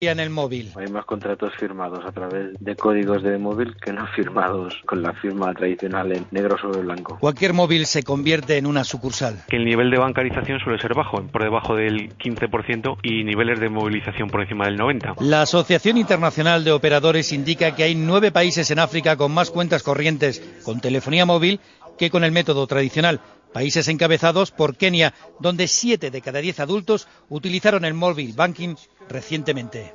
En el móvil. Hay más contratos firmados a través de códigos de móvil que no firmados con la firma tradicional en negro sobre blanco. Cualquier móvil se convierte en una sucursal. Que el nivel de bancarización suele ser bajo, por debajo del 15% y niveles de movilización por encima del 90%. La Asociación Internacional de Operadores indica que hay nueve países en África con más cuentas corrientes con telefonía móvil que con el método tradicional. Países encabezados por Kenia, donde siete de cada diez adultos utilizaron el mobile banking recientemente.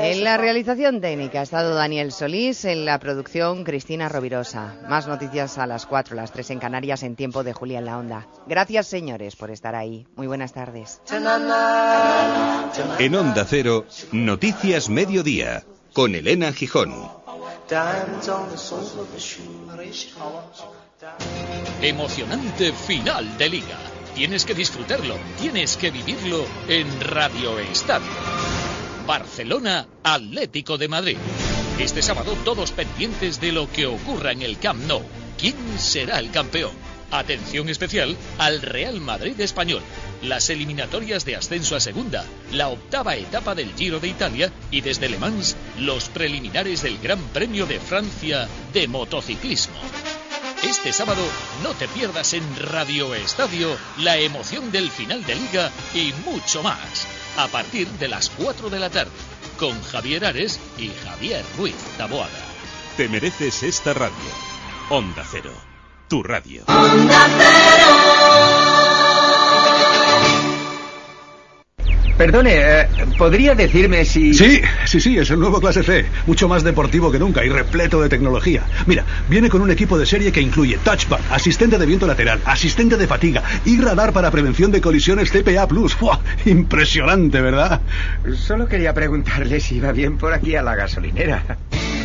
En la realización técnica ha estado Daniel Solís, en la producción Cristina Rovirosa. Más noticias a las 4, las 3 en Canarias en tiempo de Julia en la Onda. Gracias señores por estar ahí. Muy buenas tardes. En Onda Cero, Noticias Mediodía, con Elena Gijón. Emocionante final de liga. Tienes que disfrutarlo, tienes que vivirlo en Radio Estadio. Barcelona Atlético de Madrid. Este sábado todos pendientes de lo que ocurra en el Camp Nou. ¿Quién será el campeón? Atención especial al Real Madrid español. Las eliminatorias de ascenso a segunda, la octava etapa del Giro de Italia y desde Le Mans los preliminares del Gran Premio de Francia de motociclismo. Este sábado no te pierdas en Radio Estadio la emoción del final de liga y mucho más. A partir de las 4 de la tarde, con Javier Ares y Javier Ruiz Taboada. Te mereces esta radio. Onda Cero, tu radio. Perdone, eh, ¿podría decirme si...? Sí, sí, sí, es el nuevo clase C. Mucho más deportivo que nunca y repleto de tecnología. Mira, viene con un equipo de serie que incluye touchpad, asistente de viento lateral, asistente de fatiga y radar para prevención de colisiones CPA+. ¡Fua! Impresionante, ¿verdad? Solo quería preguntarle si iba bien por aquí a la gasolinera.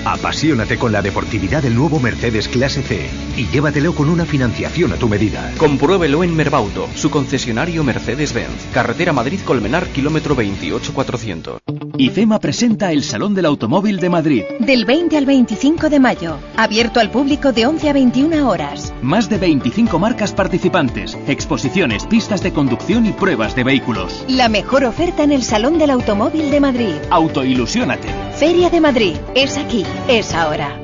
Apasionate con la deportividad del nuevo Mercedes Clase C y llévatelo con una financiación a tu medida. Compruébelo en Merbauto, su concesionario Mercedes-Benz. Carretera Madrid-Colmenar, kilómetro 28400. IFEMA presenta el Salón del Automóvil de Madrid. Del 20 al 25 de mayo. Abierto al público de 11 a 21 horas. Más de 25 marcas participantes, exposiciones, pistas de conducción y pruebas de vehículos. La mejor oferta en el Salón del Automóvil de Madrid. Autoilusiónate. Feria de Madrid. Es aquí. Es ahora.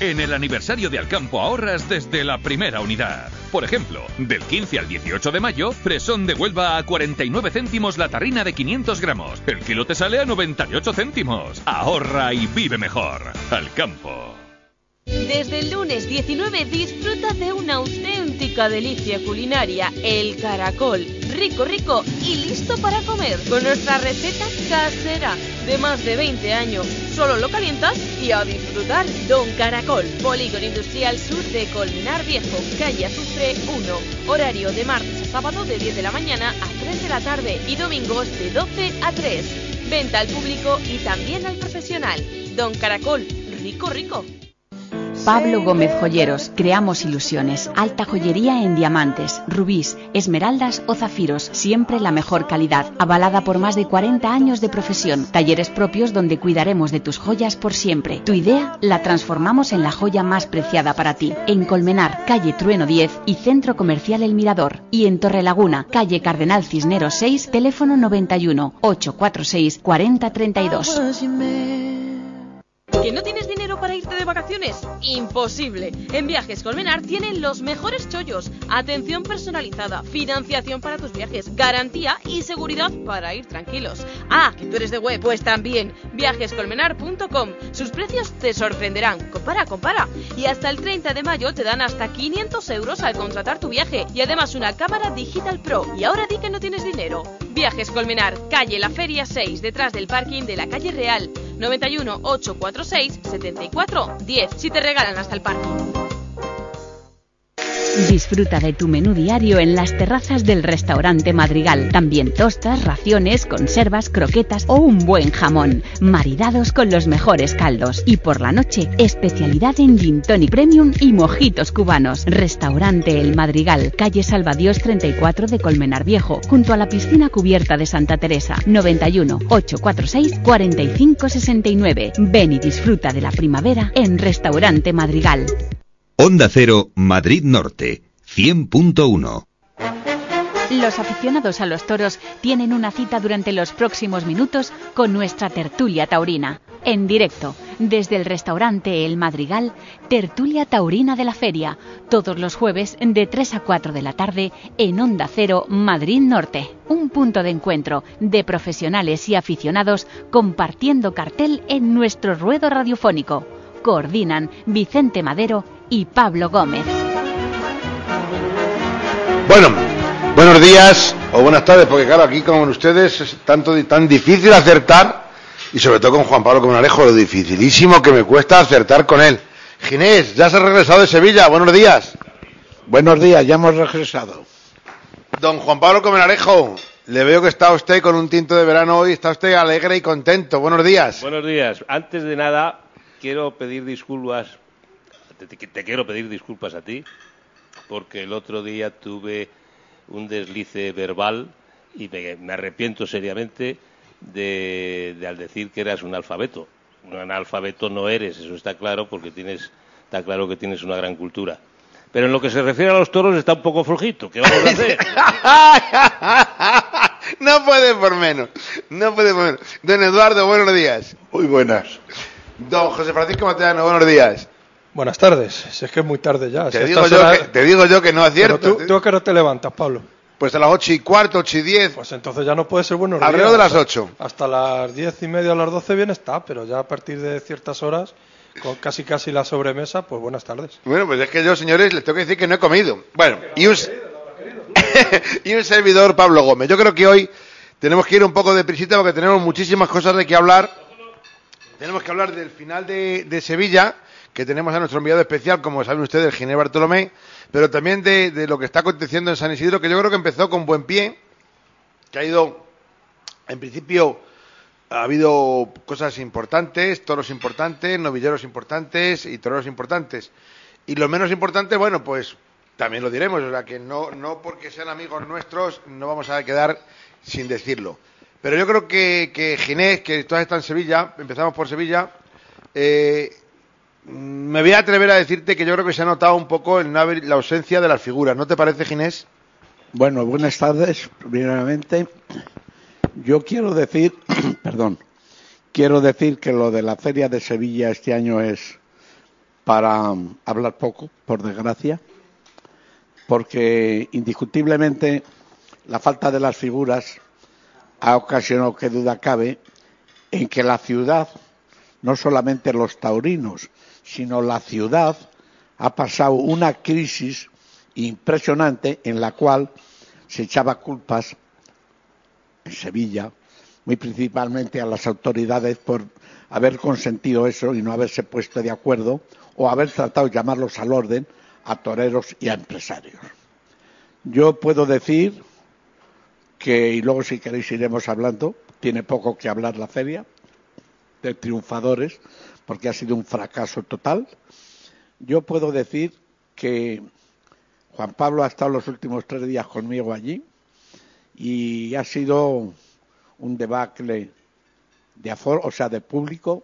En el aniversario de Alcampo ahorras desde la primera unidad. Por ejemplo, del 15 al 18 de mayo, fresón de Huelva a 49 céntimos la tarrina de 500 gramos. El kilo te sale a 98 céntimos. Ahorra y vive mejor. Alcampo. Desde el lunes 19 disfruta de una auténtica delicia culinaria, el caracol. Rico, rico y listo para comer. Con nuestra receta casera de más de 20 años. Solo lo calientas y a disfrutar. Don Caracol, Polígono Industrial Sur de Colmenar Viejo, calle Azufre 1. Horario de martes a sábado de 10 de la mañana a 3 de la tarde y domingos de 12 a 3. Venta al público y también al profesional. Don Caracol, rico, rico. Pablo Gómez Joyeros, creamos ilusiones, alta joyería en diamantes, rubíes, esmeraldas o zafiros, siempre la mejor calidad, avalada por más de 40 años de profesión, talleres propios donde cuidaremos de tus joyas por siempre. Tu idea la transformamos en la joya más preciada para ti. En Colmenar, calle Trueno 10 y Centro Comercial El Mirador. Y en Torrelaguna, calle Cardenal Cisneros 6, teléfono 91 846 4032. ¿Que no tienes dinero para irte de vacaciones? Imposible. En Viajes Colmenar tienen los mejores chollos, atención personalizada, financiación para tus viajes, garantía y seguridad para ir tranquilos. Ah, que tú eres de web, pues también viajescolmenar.com. Sus precios te sorprenderán. Compara, compara. Y hasta el 30 de mayo te dan hasta 500 euros al contratar tu viaje y además una cámara Digital Pro. Y ahora di que no tienes dinero. Viajes Colmenar, calle La Feria 6, detrás del parking de la calle Real. 91 846 74 10. Si te regalan hasta el parking. Disfruta de tu menú diario en las terrazas del restaurante Madrigal. También tostas, raciones, conservas, croquetas o un buen jamón, maridados con los mejores caldos. Y por la noche, especialidad en gin tonic premium y mojitos cubanos. Restaurante El Madrigal, calle Salvadios 34 de Colmenar Viejo, junto a la piscina cubierta de Santa Teresa. 91 846 4569. Ven y disfruta de la primavera en Restaurante Madrigal. Onda Cero, Madrid Norte, 100.1. Los aficionados a los toros tienen una cita durante los próximos minutos con nuestra tertulia taurina. En directo, desde el restaurante El Madrigal, tertulia taurina de la feria, todos los jueves de 3 a 4 de la tarde en Onda Cero, Madrid Norte. Un punto de encuentro de profesionales y aficionados compartiendo cartel en nuestro ruedo radiofónico. Coordinan Vicente Madero y Pablo Gómez. Bueno, buenos días o buenas tardes, porque claro, aquí con ustedes es tanto, tan difícil acertar, y sobre todo con Juan Pablo Comunarejo, lo dificilísimo que me cuesta acertar con él. Ginés, ya se ha regresado de Sevilla, buenos días. Buenos días, ya hemos regresado. Don Juan Pablo Comenarejo, le veo que está usted con un tinto de verano hoy, está usted alegre y contento. Buenos días. Buenos días. Antes de nada, quiero pedir disculpas, te, quiero pedir disculpas a ti, porque el otro día tuve un deslice verbal y me, me arrepiento seriamente de, de al decir que eras un alfabeto. Un analfabeto no eres, eso está claro, porque tienes, está claro que tienes una gran cultura. Pero en lo que se refiere a los toros está un poco flojito. ¿Qué vamos a hacer? no puede por menos, no puede por menos. Don Eduardo, buenos días. Muy buenas. Don José Francisco Mateano, buenos días. Buenas tardes. Si es que es muy tarde ya. Te Si digo, yo horas- que, te digo yo que no acierto. Pero tú, tú a qué hora te levantas, Pablo? Pues a las ocho y cuarto, ocho y diez. Pues entonces ya no puede ser buenos Alrededor de las ocho. Hasta las diez y media o las doce bien está, pero ya a partir de ciertas horas, con casi casi la sobremesa, pues buenas tardes. Bueno, pues es que yo, señores, les tengo que decir que no he comido. Bueno, y un, y un servidor, Pablo Gómez. Yo creo que hoy tenemos que ir un poco de prisita porque tenemos muchísimas cosas de que hablar. Tenemos que hablar del final de, de Sevilla, que tenemos a nuestro enviado especial, como saben ustedes, Ginés Bartolomé, pero también de, lo que está aconteciendo en San Isidro, que yo creo que empezó con buen pie, que ha ido, en principio, ha habido cosas importantes, toros importantes, novilleros importantes y toreros importantes. Y los menos importantes, bueno, pues también lo diremos, o sea que no, no porque sean amigos nuestros no vamos a quedar sin decirlo. Pero yo creo que, Ginés, que todas están en Sevilla, empezamos por Sevilla, eh, me voy a atrever a decirte que yo creo que se ha notado un poco la ausencia de las figuras. ¿No te parece, Ginés? Bueno, buenas tardes, primeramente. Yo quiero decir, perdón, quiero decir que lo de la Feria de Sevilla este año es para um, hablar poco, por desgracia, porque indiscutiblemente la falta de las figuras ha ocasionado que duda cabe en que la ciudad, no solamente los taurinos, sino la ciudad ha pasado una crisis impresionante en la cual se echaba culpas en Sevilla, muy principalmente a las autoridades por haber consentido eso y no haberse puesto de acuerdo o haber tratado de llamarlos al orden a toreros y a empresarios. Yo puedo decir que, y luego si queréis iremos hablando, tiene poco que hablar la feria de triunfadores, porque ha sido un fracaso total. Yo puedo decir que Juan Pablo ha estado los últimos tres días conmigo allí y ha sido un debacle de aforo, o sea, de público.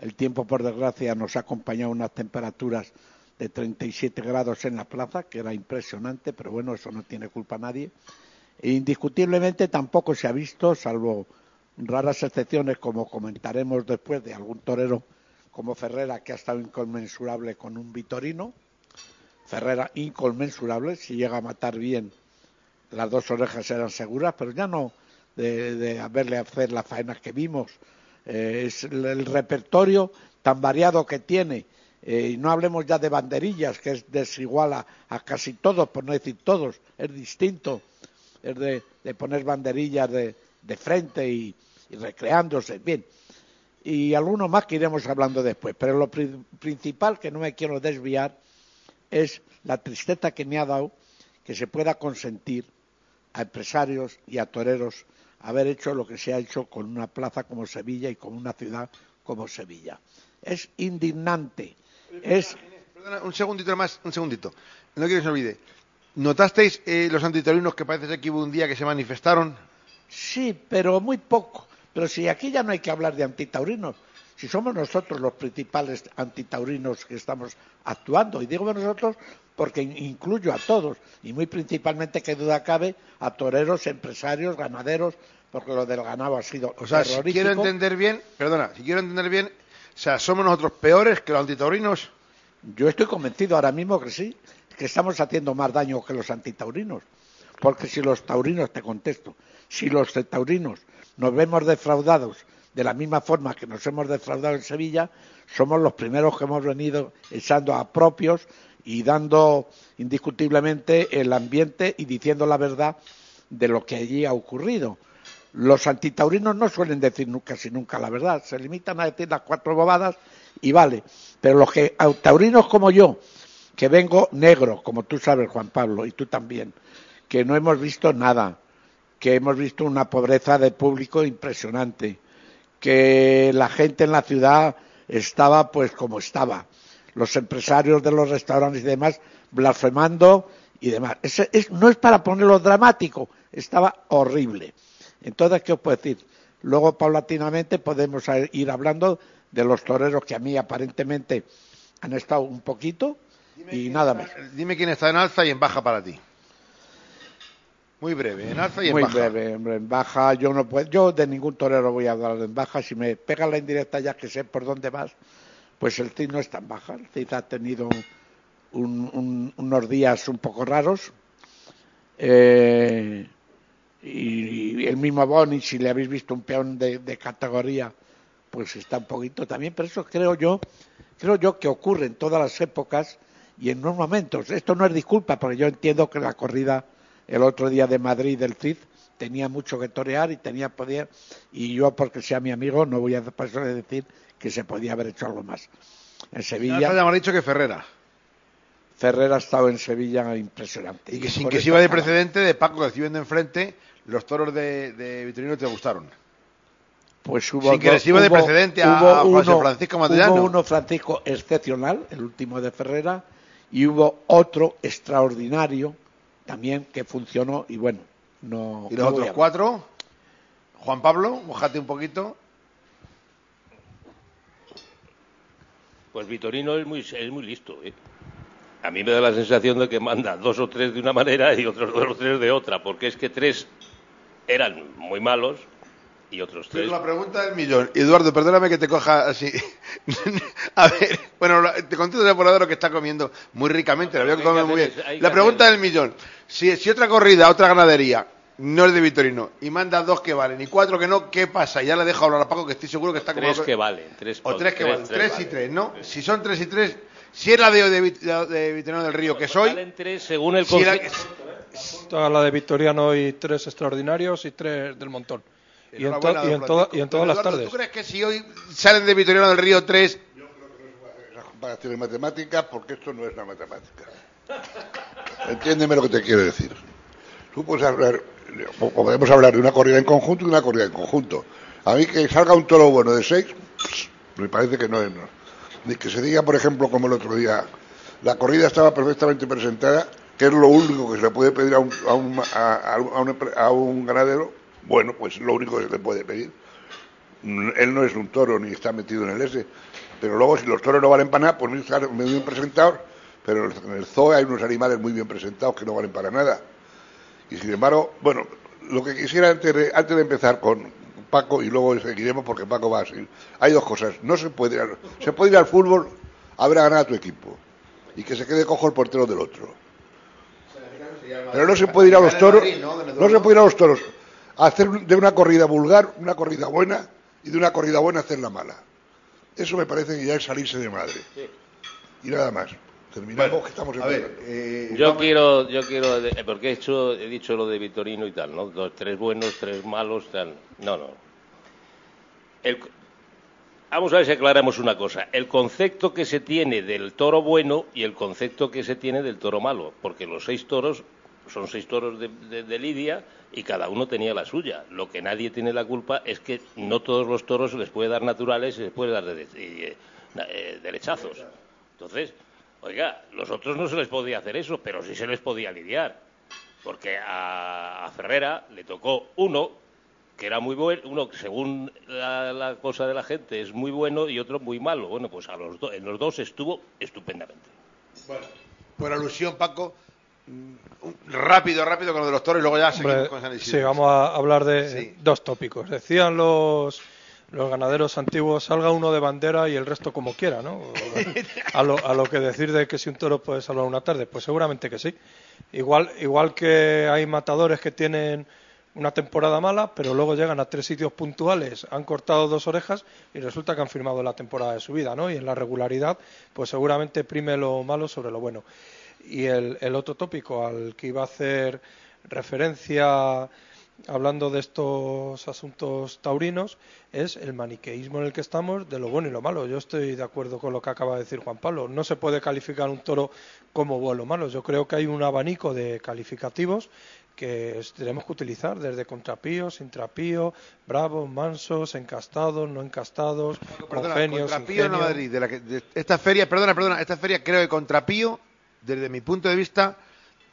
El tiempo, por desgracia, nos ha acompañado unas temperaturas de 37 grados en la plaza, que era impresionante, pero bueno, eso no tiene culpa nadie. E indiscutiblemente tampoco se ha visto, salvo raras excepciones, como comentaremos después, de algún torero como Ferrera, que ha estado inconmensurable con un Vitorino. Ferrera inconmensurable, si llega a matar bien, las dos orejas eran seguras, pero ya no de, de verle hacer las faenas que vimos. Eh, es el, repertorio tan variado que tiene. Eh, y no hablemos ya de banderillas, que es desigual a, a casi todos, por no decir todos, es distinto. Es de, de poner banderillas de, de frente y, recreándose. Bien, y algunos más que iremos hablando después. Pero lo pri- principal, que no me quiero desviar, es la tristeza que me ha dado que se pueda consentir a empresarios y a toreros haber hecho lo que se ha hecho con una plaza como Sevilla y con una ciudad como Sevilla. Es indignante. Es Perdona, un segundito más, un segundito. No quiero que se olvide. ¿Notasteis eh, los antitorinos que parece que hubo un día que se manifestaron? Sí, pero muy poco. Pero si aquí ya no hay que hablar de antitaurinos, si somos nosotros los principales antitaurinos que estamos actuando, y digo nosotros porque incluyo a todos, y muy principalmente, que duda cabe, a toreros, empresarios, ganaderos, porque lo del ganado ha sido O sea, si quiero entender bien, perdona, si quiero entender bien, o sea, ¿somos nosotros peores que los antitaurinos? Yo estoy convencido ahora mismo que sí, que estamos haciendo más daño que los antitaurinos. Porque si los taurinos, te contesto, si los taurinos nos vemos defraudados de la misma forma que nos hemos defraudado en Sevilla, somos los primeros que hemos venido echando a propios y dando indiscutiblemente el ambiente y diciendo la verdad de lo que allí ha ocurrido. Los antitaurinos no suelen decir casi nunca la verdad, se limitan a decir las cuatro bobadas y vale. Pero los que, taurinos como yo, que vengo negro, como tú sabes, Juan Pablo, y tú también, que no hemos visto nada, que hemos visto una pobreza de público impresionante, que la gente en la ciudad estaba pues como estaba, los empresarios de los restaurantes y demás blasfemando y demás. Ese es, no es para ponerlo dramático, estaba horrible. Entonces, ¿qué os puedo decir? Luego, paulatinamente, podemos ir hablando de los toreros que a mí aparentemente han estado un poquito y nada más. Dime quién está en alza y en baja para ti. Muy breve, en alza y en Muy baja. breve, hombre, en baja yo no puedo, yo de ningún torero voy a hablar en baja, si me pega la indirecta ya que sé por dónde vas, pues el Cid no está en baja, el Cid ha tenido un- un- unos días un poco raros, eh, y, y el mismo Boni, si le habéis visto un peón de, de categoría, pues está un poquito también, pero eso creo yo, creo yo que ocurre en todas las épocas y en unos momentos. Esto no es disculpa, porque yo entiendo que la corrida el otro día de Madrid del CID tenía mucho que torear y tenía poder, y yo porque sea mi amigo no voy a pasar de decir que se podía haber hecho algo más. En Sevilla, han dicho que Ferrera. Ferrer ha estado en Sevilla impresionante. Y que sin que eso sirva de precedente de Paco que viendo enfrente, los toros de, de Vitorino te gustaron. Pues hubo Sin que dos- sirva de precedente a- hubo a José uno- Francisco Matellano. Hubo uno Francisco excepcional, el último de Ferrera, y hubo otro extraordinario también que funcionó y bueno, no. Y los no otros cuatro, Juan Pablo, mojate un poquito. Pues Vitorino es muy, es muy listo. ¿eh? A mí me da la sensación de que manda dos o tres de una manera y otros dos o tres de otra, porque es que tres eran muy malos y otros tres. Tengo la pregunta del millón. Eduardo, perdóname que te coja así. a ver, bueno, la- te contesto por ahora lo que está comiendo muy ricamente, la veo que come muy bien. La pregunta del millón. Si, si otra corrida, otra ganadería, no es de Vitorino, y manda dos que valen y cuatro que no, ¿qué pasa? Ya le dejo hablar a Paco, que estoy seguro que está como... Tres loco. que valen. Tres, O tres que valen, tres, y valen. tres, ¿no? Si son tres y tres, si es la de, de, de Vitorino del Río que soy... Valen tres según el si era-. Toda la de Victoriano y tres extraordinarios y tres del montón. Y en, y en, toda- y en todas las tardes. ¿Tú crees que si hoy salen de Vitorino del Río tres, Esas comparaciones matemáticas, porque esto no es la matemática. Entiéndeme lo que te quiero decir. Tú puedes hablar, podemos hablar de una corrida en conjunto y una corrida en conjunto. A mí que salga un toro bueno de seis, me parece que no es. Ni que se diga, por ejemplo, como el otro día, la corrida estaba perfectamente presentada, que es lo único que se le puede pedir a un, a un, a- a un- a un ganadero, bueno, pues lo único que se le puede pedir. Mm, Él no es un toro ni está metido en el S. Pero luego, si los toros no valen para nada, pues muy bien presentados. Pero en el zoo hay unos animales muy bien presentados que no valen para nada. Y sin embargo, bueno, lo que quisiera antes de, antes de empezar con Paco y luego seguiremos porque Paco va así. Hay dos cosas. No se puede ir al, se puede ir al fútbol a ver a ganar a tu equipo y que se quede cojo el portero del otro. Pero no se puede ir a los toros, no se puede ir a los toros a hacer de una corrida vulgar una corrida buena y de una corrida buena hacerla mala. Eso me parece que ya es salirse de madre. Y nada más. Terminamos que estamos en a ver, eh, Yo quiero, yo quiero, de- porque he, hecho, he dicho lo de Vitorino y tal, ¿no? Dos, tres buenos, tres malos, tal. No, no. El- Vamos a ver si aclaramos una cosa. El concepto que se tiene del toro bueno y el concepto que se tiene del toro malo. Porque los seis toros son seis toros de, de- de Lidia y cada uno tenía la suya. Lo que nadie tiene la culpa es que no todos los toros se les puede dar naturales y se les puede dar de- eh, eh, derechazos. Entonces, oiga, los otros no se les podía hacer eso, pero sí se les podía lidiar. Porque a, a Ferrera le tocó uno que era muy bueno, uno que según la, la cosa de la gente es muy bueno y otro muy malo. Bueno, pues a los do- en los dos estuvo estupendamente. Bueno, por alusión, Paco, mm, rápido, rápido con lo de los toros y luego ya seguimos Hombre, con San sí, Isidro. vamos a hablar de Sí. dos tópicos. Decían los, los ganaderos antiguos, salga uno de bandera y el resto como quiera, ¿no? A lo, a lo que decir de que si un toro puede salvar una tarde, pues seguramente que sí. Igual, igual que hay matadores que tienen una temporada mala, pero luego llegan a tres sitios puntuales, han cortado dos orejas y resulta que han firmado la temporada de su vida, ¿no? Y en la regularidad, pues seguramente prime lo malo sobre lo bueno. Y el, el otro tópico al que iba a hacer referencia hablando de estos asuntos taurinos es el maniqueísmo en el que estamos de lo bueno y lo malo. Yo estoy de acuerdo con lo que acaba de decir Juan Pablo. No se puede calificar un toro como bueno o malo. Yo creo que hay un abanico de calificativos que tenemos que utilizar desde contrapíos, intrapío, bravos, mansos, encastados, no encastados, Perdona, congenios, contra Pío en. Madrid, de la que- de esta feria, perdona, perdona, esta feria creo que contra Pío, desde mi punto de vista,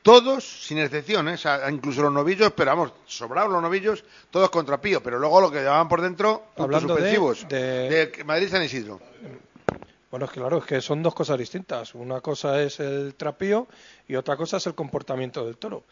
todos, sin excepción, ¿eh? Incluso los novillos, pero vamos, sobrados los novillos, todos contra Pío, pero luego lo que llevaban por dentro, Hablando de- suspensivos, de- de Madrid San Isidro. Bueno, es que claro, es que son dos cosas distintas. Una cosa es el trapío y otra cosa es el comportamiento del toro.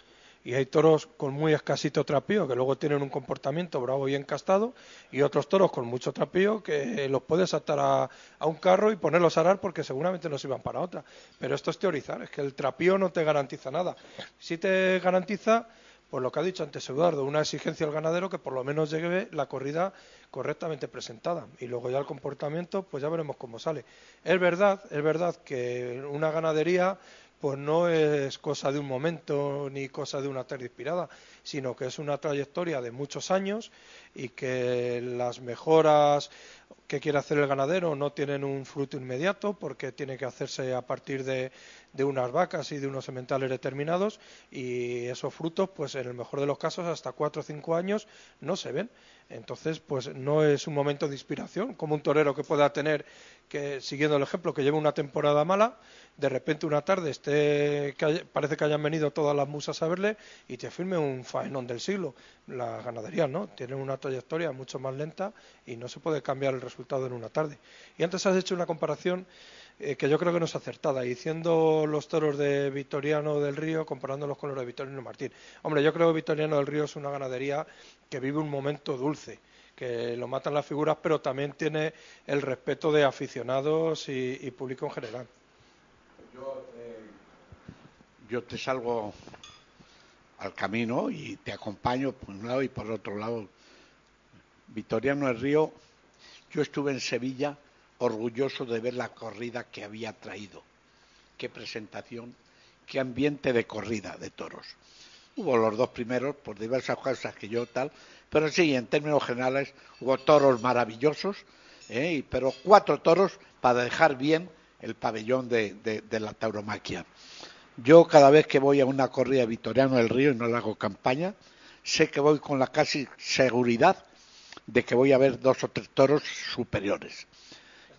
Y hay toros con muy escasito trapío que luego tienen un comportamiento bravo y encastado y otros toros con mucho trapío que los puedes atar a, un carro y ponerlos a arar porque seguramente no sirvan para otra. Pero esto es teorizar, es que el trapío no te garantiza nada. Sí te garantiza pues lo que ha dicho antes Eduardo, una exigencia al ganadero que por lo menos lleve la corrida correctamente presentada y luego ya el comportamiento pues ya veremos cómo sale. Es verdad, es verdad que una ganadería pues no es cosa de un momento ni cosa de una tarde inspirada, sino que es una trayectoria de muchos años y que las mejoras que quiere hacer el ganadero no tienen un fruto inmediato porque tiene que hacerse a partir de, de unas vacas y de unos sementales determinados y esos frutos pues en el mejor de los casos hasta cuatro o cinco años no se ven. Entonces pues no es un momento de inspiración como un torero que pueda tener que siguiendo el ejemplo que lleva una temporada mala de repente una tarde esté que parece que hayan venido todas las musas a verle y te firme un faenón del siglo las ganaderías no tienen una trayectoria mucho más lenta y no se puede cambiar el resultado en una tarde y antes has hecho una comparación eh, que yo creo que no es acertada, diciendo los toros de Victoriano del Río comparándolos con los de Victoriano Martín. Hombre, yo creo que Victoriano del Río es una ganadería que vive un momento dulce, que lo matan las figuras, pero también tiene el respeto de aficionados y público en general. Yo te salgo al camino y te acompaño por un lado y por otro lado. Victoriano del Río, yo estuve en Sevilla orgulloso de ver la corrida que había traído. Qué presentación, qué ambiente de corrida de toros. Hubo los dos primeros por diversas cosas que yo tal, pero sí, en términos generales hubo toros maravillosos, ¿eh? pero cuatro toros para dejar bien el pabellón de, de- de la tauromaquia. Yo cada vez que voy a una corrida de Victoriano del Río y no le hago campaña, sé que voy con la casi seguridad de que voy a ver dos o tres toros superiores.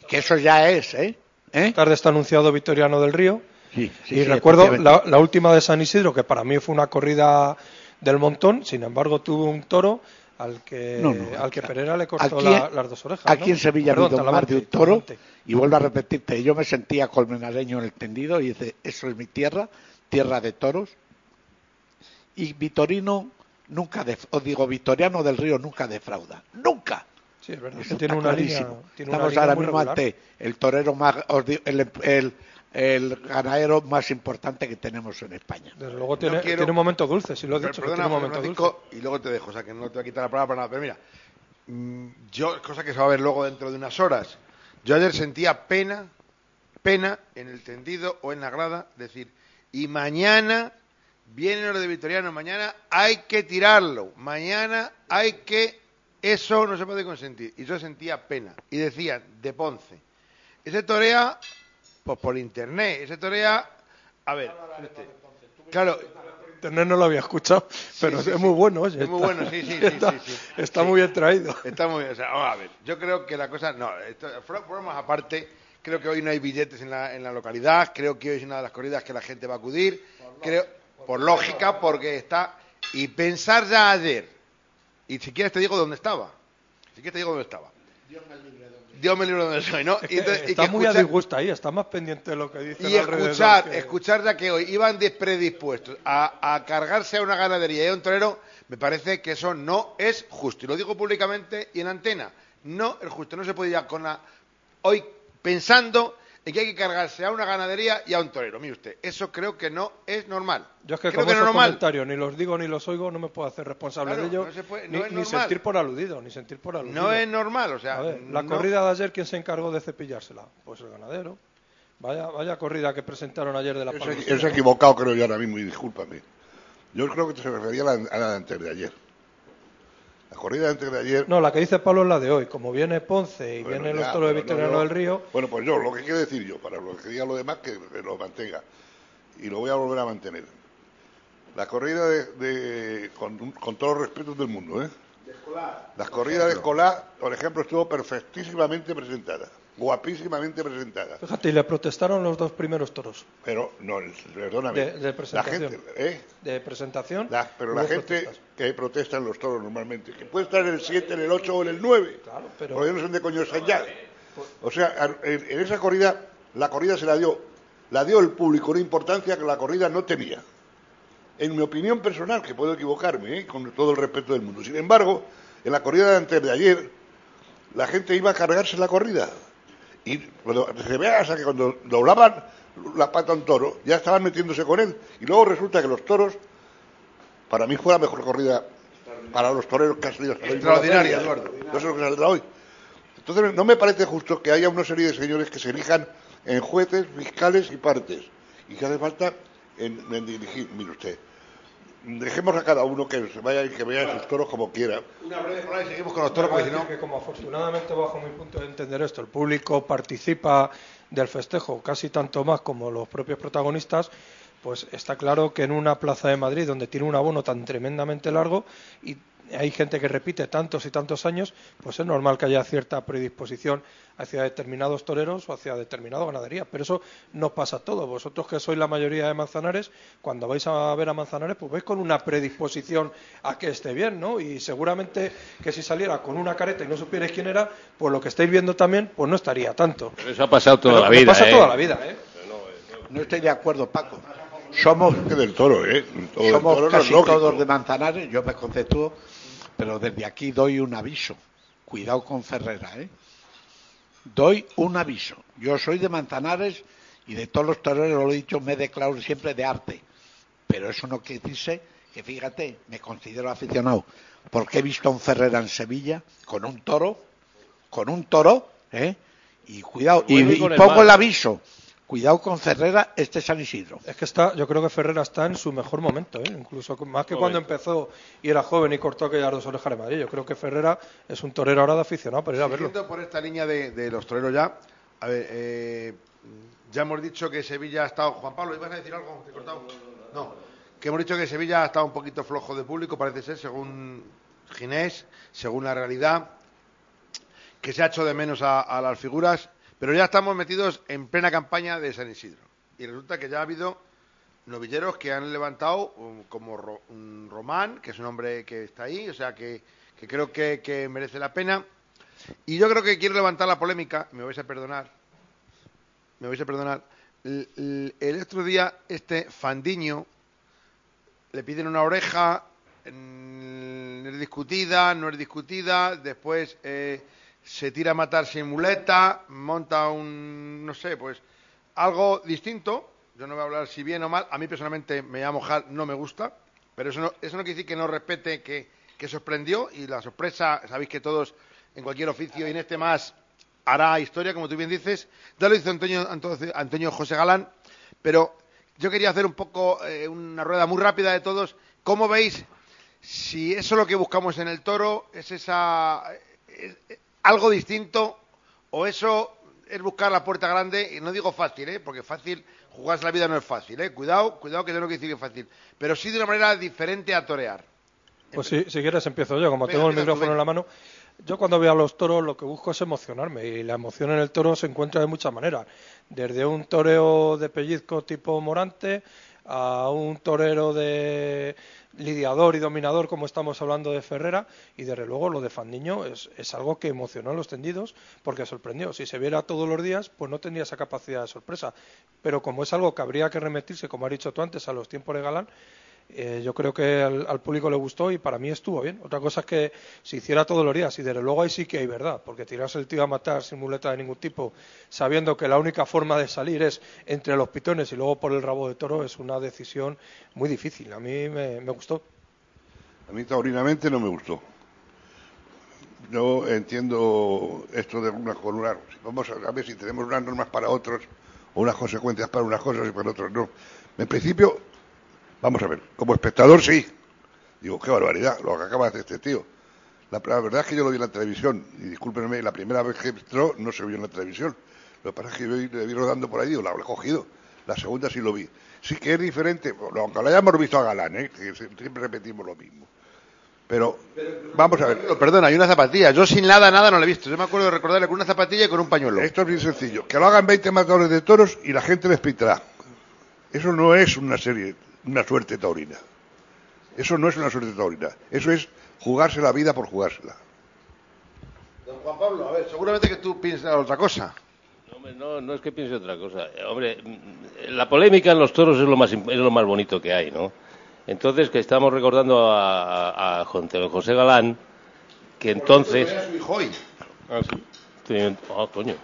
Que eso ya es, ¿eh? ¿Eh? Tarde está anunciado Victoriano del Río. Sí, sí, y sí, recuerdo la, la última de San Isidro, que para mí fue una corrida del montón, sin embargo tuvo un toro al que, No, no, al que Pereira le cortó Aquí, la- las dos orejas. aquí ¿no? en Sevilla ha habido más de un toro, Talavante. y vuelvo a repetirte, yo me sentía colmenareño en el tendido y dice, eso es mi tierra, tierra de toros. Y Vitorino nunca, def- os digo, Vitoriano del Río nunca defrauda, nunca. Sí, es verdad. Tiene una línea, tiene una Estamos línea ahora mismo regular. ante el torero más, os digo, el, el- el ganadero más importante que tenemos en España. Desde luego tiene, quiero- tiene un momento dulce, si lo he Per- dicho, Perdona, tiene un momento dulce. y luego te dejo, o sea que no te voy a quitar la palabra para nada. Pero mira, mm, yo, cosa que se va a ver luego dentro de unas horas, yo ayer sentía pena, pena en el tendido o en la grada, decir, y mañana viene lo de Victoriano, mañana hay que tirarlo, mañana hay que Eso no se puede consentir. Y yo sentía pena. Y decían, de Ponce, ese torea, pues por internet, ese torea, a ver, este, claro, Internet no lo había escuchado, pero sí, es sí. muy bueno, oye. Es muy está- bueno, sí, sí, sí, está, sí, sí. está muy bien traído. Está muy bien. O sea, vamos a ver. Yo creo que la cosa. No, esto, bromas aparte. Creo que hoy no hay billetes en la, en la localidad. Creo que hoy es una de las corridas que la gente va a acudir. Creo, por lógica, porque está. Y pensar ya ayer. Y si quieres te digo dónde estaba. Si quieres te digo dónde estaba. Dios me libre de donde soy, ¿no? Es que Y entonces- y está que muy a escuchar- disgusto ahí, está más pendiente de lo que dicen y escuchar, que- escuchar ya que hoy iban despredispuestos a, a cargarse a una ganadería y a un torero, me parece que eso no es justo. Y lo digo públicamente y en antena. No es justo. No se puede ir con la... hoy pensando en que hay que cargarse a una ganadería y a un torero. Mire usted, eso creo que no es normal. Yo es que creo con que no es esos normal. comentarios ni los digo ni los oigo, no me puedo hacer responsable Claro, de ello, no se puede- ni, no es sentir por aludido, ni sentir por aludido. No es normal, o sea, A ver, la no- corrida de ayer, ¿quién se encargó de cepillársela? Pues el ganadero. Vaya, vaya corrida que presentaron ayer de la ha equivocado, creo yo ahora mismo, y discúlpame. Yo creo que se refería a la, a la de antes de ayer. La corrida de antes de ayer. No, la que dice Pablo es la de hoy. Como viene Ponce y Bueno, vienen ya, los toros de no, Victoriano del Río, Bueno, pues yo, lo que quiero decir yo, para lo que diga lo demás, que lo mantenga. Y lo voy a volver a mantener. La corrida de, de- con, con todos los respetos del mundo, ¿eh? La corrida de Escolá, por ejemplo, estuvo perfectísimamente presentada, guapísimamente presentada. fíjate, y le protestaron los dos primeros toros. Pero, no, perdóname. De, de la presentación. gente, ¿eh? De presentación. La- pero la gente protestas. que protesta en los toros normalmente, que puede estar en el 7, en el 8 o en el 9, pero- porque no son de coño ya. O sea, en esa corrida, la corrida se la dio, la dio el público una importancia que la corrida no tenía. En mi opinión personal, que puedo equivocarme, ¿eh? con todo el respeto del mundo. Sin embargo, en la corrida de antes de ayer, la gente iba a cargarse la corrida. Y cuando se vea hasta que cuando doblaban la pata a un toro, ya estaban metiéndose con él. Y luego resulta que los toros, para mí fue la mejor corrida para los toreros que ha salido. Extraordinaria, No Eduardo. sé lo que saldrá hoy. Entonces, no me parece justo que haya una serie de señores que se elijan en jueces, fiscales y partes. Y que hace falta en, en dirigir. Mire usted, dejemos a cada uno que se vaya y que vea sus toros como quiera. Una breve palabra y seguimos con los toros, porque si no... que como afortunadamente bajo mi punto de entender esto, el público participa del festejo casi tanto más como los propios protagonistas, pues está claro que en una plaza de Madrid donde tiene un abono tan tremendamente largo y hay gente que repite tantos y tantos años, pues es normal que haya cierta predisposición hacia determinados toreros o hacia determinada ganadería. Pero eso no pasa a todo. Vosotros que sois la mayoría de Manzanares, cuando vais a ver a Manzanares, pues vais con una predisposición a que esté bien, ¿no? Y seguramente que si saliera con una careta y no supierais quién era, pues lo que estáis viendo también, pues no estaría tanto. Pero eso ha pasado toda Pero la vida. pasa ¿eh? toda la vida, ¿eh? No estoy de acuerdo, Paco. Somos, Que del toro, ¿eh? Todo somos toro no es casi todos de Manzanares, yo me conceptúo, pero desde aquí doy un aviso. Cuidado con Ferrera, ¿eh? Doy un aviso. Yo soy de Manzanares y de todos los toreros, lo he dicho, me declaro siempre de arte. Pero eso no quiere decirse que, fíjate, me considero aficionado. Porque he visto a un Ferrera en Sevilla con un toro, con un toro, ¿eh? Y cuidado, y, pongo el aviso. Cuidado con Ferrera, este es San Isidro. Es que está, yo creo que Ferrera está en su mejor momento, ¿eh? incluso más que cuando empezó y era joven y cortó aquellas dos orejas de Madrid. Yo creo que Ferrera es un torero ahora de aficionado para ir a verlo. Siguiendo por esta línea de, de los toreros ya, a ver, eh, ya hemos dicho que Sevilla ha estado... Juan Pablo, ¿ibas a decir algo? ¿Te he cortado? No, que hemos dicho que Sevilla ha estado un poquito flojo de público, parece ser, según Ginés, según la realidad, que se ha hecho de menos a, a las figuras, pero ya estamos metidos en plena campaña de San Isidro. Y resulta que ya ha habido novilleros que han levantado, como Román, que es un hombre que está ahí, o sea, que, creo que, merece la pena. Y yo creo que quiero levantar la polémica, me vais a perdonar, me vais a perdonar. El, otro día, este Fandiño, le piden una oreja, es discutida, no es discutida, después eh, se tira a matar sin muleta, monta un, no sé, pues algo distinto. Yo no voy a hablar si bien o mal. A mí personalmente me voy a mojar, no me gusta, pero eso no, eso no quiere decir que no respete que, que sorprendió y la sorpresa, sabéis que todos en cualquier oficio y en este más hará historia, como tú bien dices. Ya lo hizo Antonio, Antonio, José Galán, pero yo quería hacer un poco eh, una rueda muy rápida de todos. ¿Cómo veis si eso es lo que buscamos en el toro, es esa es- es algo distinto o eso es buscar la puerta grande y no digo fácil, ¿eh? porque fácil jugarse la vida no es fácil, ¿eh? cuidado, cuidado que yo no quiero decir que es fácil, pero sí de una manera diferente a torear. Pues si, si quieres empiezo yo, como Venga, tengo el micrófono en la mano. Yo cuando veo a los toros lo que busco es emocionarme y la emoción en el toro se encuentra de muchas maneras. Desde un toreo de pellizco tipo Morante a un torero de lidiador y dominador como estamos hablando de Ferrera y desde luego lo de Fandiño es, es algo que emocionó a los tendidos porque sorprendió. Si se viera todos los días pues no tendría esa capacidad de sorpresa. Pero como es algo que habría que remitirse, como has dicho tú antes, a los tiempos de Galán, eh, yo creo que al, público le gustó y para mí estuvo bien. Otra cosa es que se hiciera todos los días y desde luego ahí sí que hay verdad, porque tirarse el tío a matar sin muleta de ningún tipo, sabiendo que la única forma de salir es entre los pitones y luego por el rabo de toro, es una decisión muy difícil. A mí me, gustó. A mí taurinamente no me gustó. Yo entiendo esto de una con una. Vamos a ver si tenemos unas normas para otros o unas consecuencias para unas cosas y para otros no. En principio, vamos a ver, como espectador sí. Digo, qué barbaridad, lo que acaba de hacer este tío. La, la verdad es que yo lo vi en la televisión, y discúlpenme, la primera vez que entró no se vio en la televisión. Lo que pasa es que yo le vi rodando por ahí, digo, la he cogido. La segunda sí lo vi. Sí que es diferente, aunque lo hayamos visto a Galán, ¿eh? que siempre repetimos lo mismo. Pero, vamos a ver. Perdona, hay una zapatilla. Yo sin nada, nada no la he visto. Yo me acuerdo de recordarle con una zapatilla y con un pañuelo. Esto es bien sencillo. Que lo hagan 20 matadores de toros y la gente les pitará. Eso no es una serie, una suerte taurina. Eso no es una suerte taurina. Eso es jugarse la vida por jugársela. Don Juan Pablo, a ver, seguramente que tú piensas otra cosa. No, hombre, no, no es que piense otra cosa. Eh, Hombre, mm, la polémica en los toros es lo más, imp- es lo más bonito que hay, ¿no? Entonces, que estamos recordando a, a- José Galán, que entonces... su hijo hoy. Ah, sí. Ah, coño.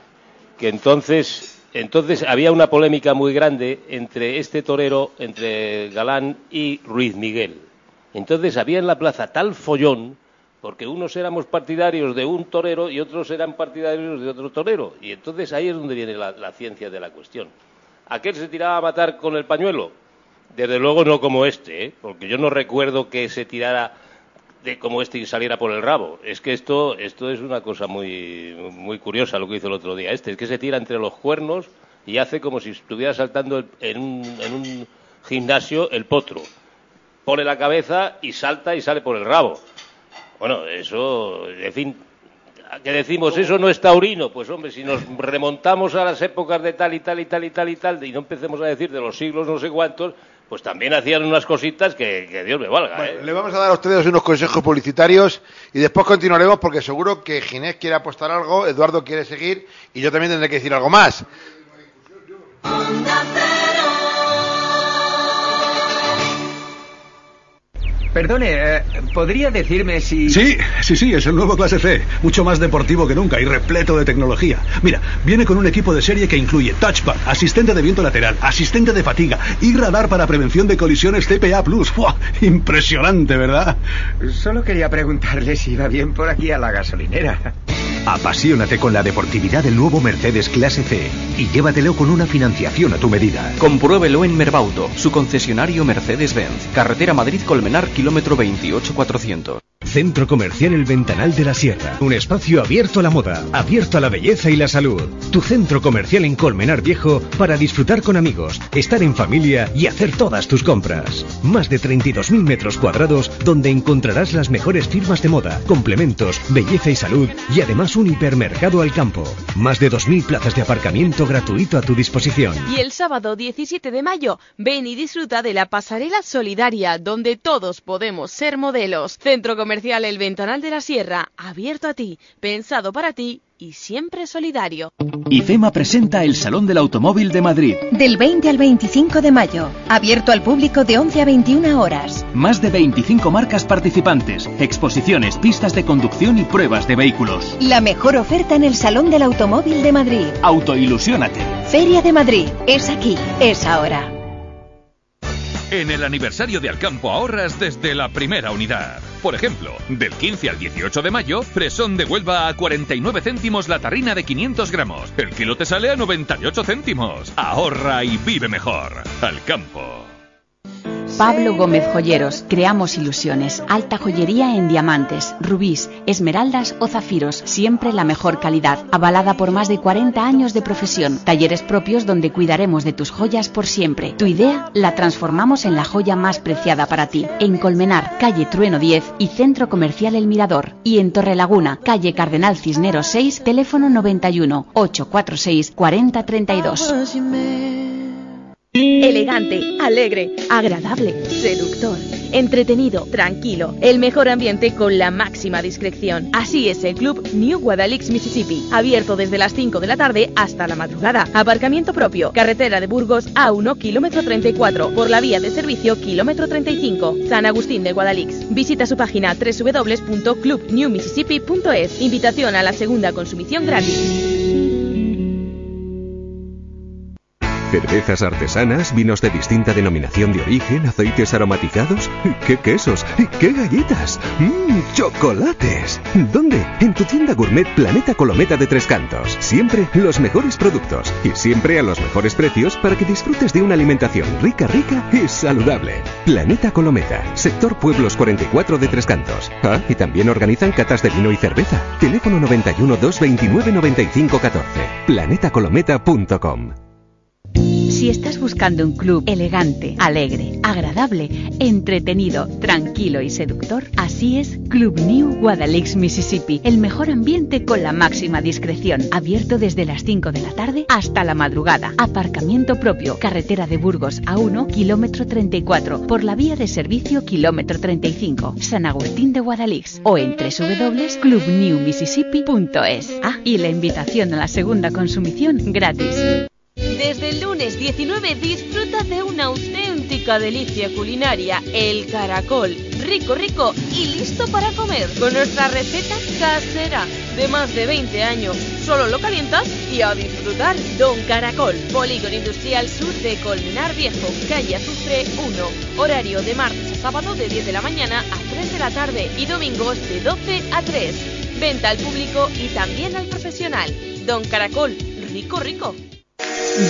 Que entonces, entonces había una polémica muy grande entre este torero, entre Galán y Ruiz Miguel. Entonces había en la plaza tal follón, porque unos éramos partidarios de un torero y otros eran partidarios de otro torero. Y entonces ahí es donde viene la, ciencia de la cuestión. ¿Aquel se tiraba a matar con el pañuelo? Desde luego no como este, ¿eh? porque yo no recuerdo que se tirara de como este saliera por el rabo. Es que esto, esto es una cosa muy, muy curiosa lo que hizo el otro día. Este es que se tira entre los cuernos y hace como si estuviera saltando en, un, en un gimnasio el potro. Pone la cabeza y salta y sale por el rabo. Bueno, eso, en fin, que decimos eso no es taurino, pues hombre, si nos remontamos a las épocas de tal y tal y tal y tal y tal, y no empecemos a decir de los siglos no sé cuántos, pues también hacían unas cositas que, que Dios me valga. ¿eh? Le vamos a dar a ustedes unos consejos publicitarios y después continuaremos porque seguro que Ginés quiere apostar algo, Eduardo quiere seguir y yo también tendré que decir algo más. Perdone, eh, ¿podría decirme si... Sí, sí, sí, es el nuevo clase C. Mucho más deportivo que nunca y repleto de tecnología. Mira, viene con un equipo de serie que incluye touchpad, asistente de viento lateral, asistente de fatiga y radar para prevención de colisiones TPA Plus. ¡Fua! Impresionante, ¿verdad? Solo quería preguntarle si iba bien por aquí a la gasolinera. Apasionate con la deportividad del nuevo Mercedes Clase C y llévatelo con una financiación a tu medida. Compruébelo en Merbauto, su concesionario Mercedes-Benz. Carretera Madrid-Colmenar, kilómetro 28400. Centro Comercial El Ventanal de la Sierra. Un espacio abierto a la moda, abierto a la belleza y la salud. Tu centro comercial en Colmenar Viejo para disfrutar con amigos, estar en familia y hacer todas tus compras. Más de 32.000 metros cuadrados donde encontrarás las mejores firmas de moda, complementos, belleza y salud y además un hipermercado al campo. Más de 2.000 plazas de aparcamiento gratuito a tu disposición. Y el sábado 17 de mayo, ven y disfruta de la pasarela solidaria, donde todos podemos ser modelos. Centro Comercial El Ventanal de la Sierra, abierto a ti, pensado para ti y siempre solidario. IFEMA presenta el Salón del Automóvil de Madrid. Del 20 al 25 de mayo. Abierto al público de 11 a 21 horas. Más de 25 marcas participantes, exposiciones, pistas de conducción y pruebas de vehículos. La mejor oferta en el Salón del Automóvil de Madrid. Autoilusiónate. Feria de Madrid. Es aquí. Es ahora. En el aniversario de Alcampo ahorras desde la primera unidad. Por ejemplo, del 15 al 18 de mayo, fresón de Huelva a 49 céntimos la tarrina de 500 gramos. El kilo te sale a 98 céntimos. Ahorra y vive mejor. Alcampo. Pablo Gómez Joyeros, creamos ilusiones. Alta joyería en diamantes, rubíes, esmeraldas o zafiros. Siempre la mejor calidad. Avalada por más de 40 años de profesión. Talleres propios donde cuidaremos de tus joyas por siempre. Tu idea la transformamos en la joya más preciada para ti. En Colmenar, calle Trueno 10 y Centro Comercial El Mirador. Y en Torrelaguna, calle Cardenal Cisneros 6, teléfono 91 846 4032. Elegante, alegre, agradable, seductor, entretenido, tranquilo, el mejor ambiente con la máxima discreción. Así es el club New Guadalix, Mississippi, abierto desde las 5 de la tarde hasta la madrugada. Aparcamiento propio, carretera de Burgos A1, kilómetro 34, por la vía de servicio, kilómetro 35, San Agustín de Guadalix. Visita su página www.clubnewmississippi.es. Invitación a la segunda consumición gratis. Cervezas artesanas, vinos de distinta denominación de origen, aceites aromatizados, qué quesos, qué galletas, mmm, chocolates. ¿Dónde? En tu tienda gourmet Planeta Colometa de Tres Cantos. Siempre los mejores productos y siempre a los mejores precios para que disfrutes de una alimentación rica, rica y saludable. Planeta Colometa, sector Pueblos 44 de Tres Cantos. Ah, y también organizan catas de vino y cerveza. Teléfono 91 229 95 14. planetacolometa.com Si estás buscando un club elegante, alegre, agradable, entretenido, tranquilo y seductor, así es Club New Guadalix, Mississippi. El mejor ambiente con la máxima discreción. Abierto desde las 5 de la tarde hasta la madrugada. Aparcamiento propio. Carretera de Burgos A1, kilómetro 34. Por la vía de servicio, kilómetro 35. San Agustín de Guadalix. O en www.clubnewmississippi.es. Ah, y la invitación a la segunda consumición gratis. Desde el lunes 19 disfruta de una auténtica delicia culinaria, el caracol. Rico, rico y listo para comer. Con nuestra receta casera de más de 20 años. Solo lo calientas y a disfrutar. Don Caracol, Polígono Industrial Sur de Colmenar Viejo, calle Azufre 1. Horario de martes a sábado de 10 de la mañana a 3 de la tarde y domingos de 12 a 3. Venta al público y también al profesional. Don Caracol, rico, rico.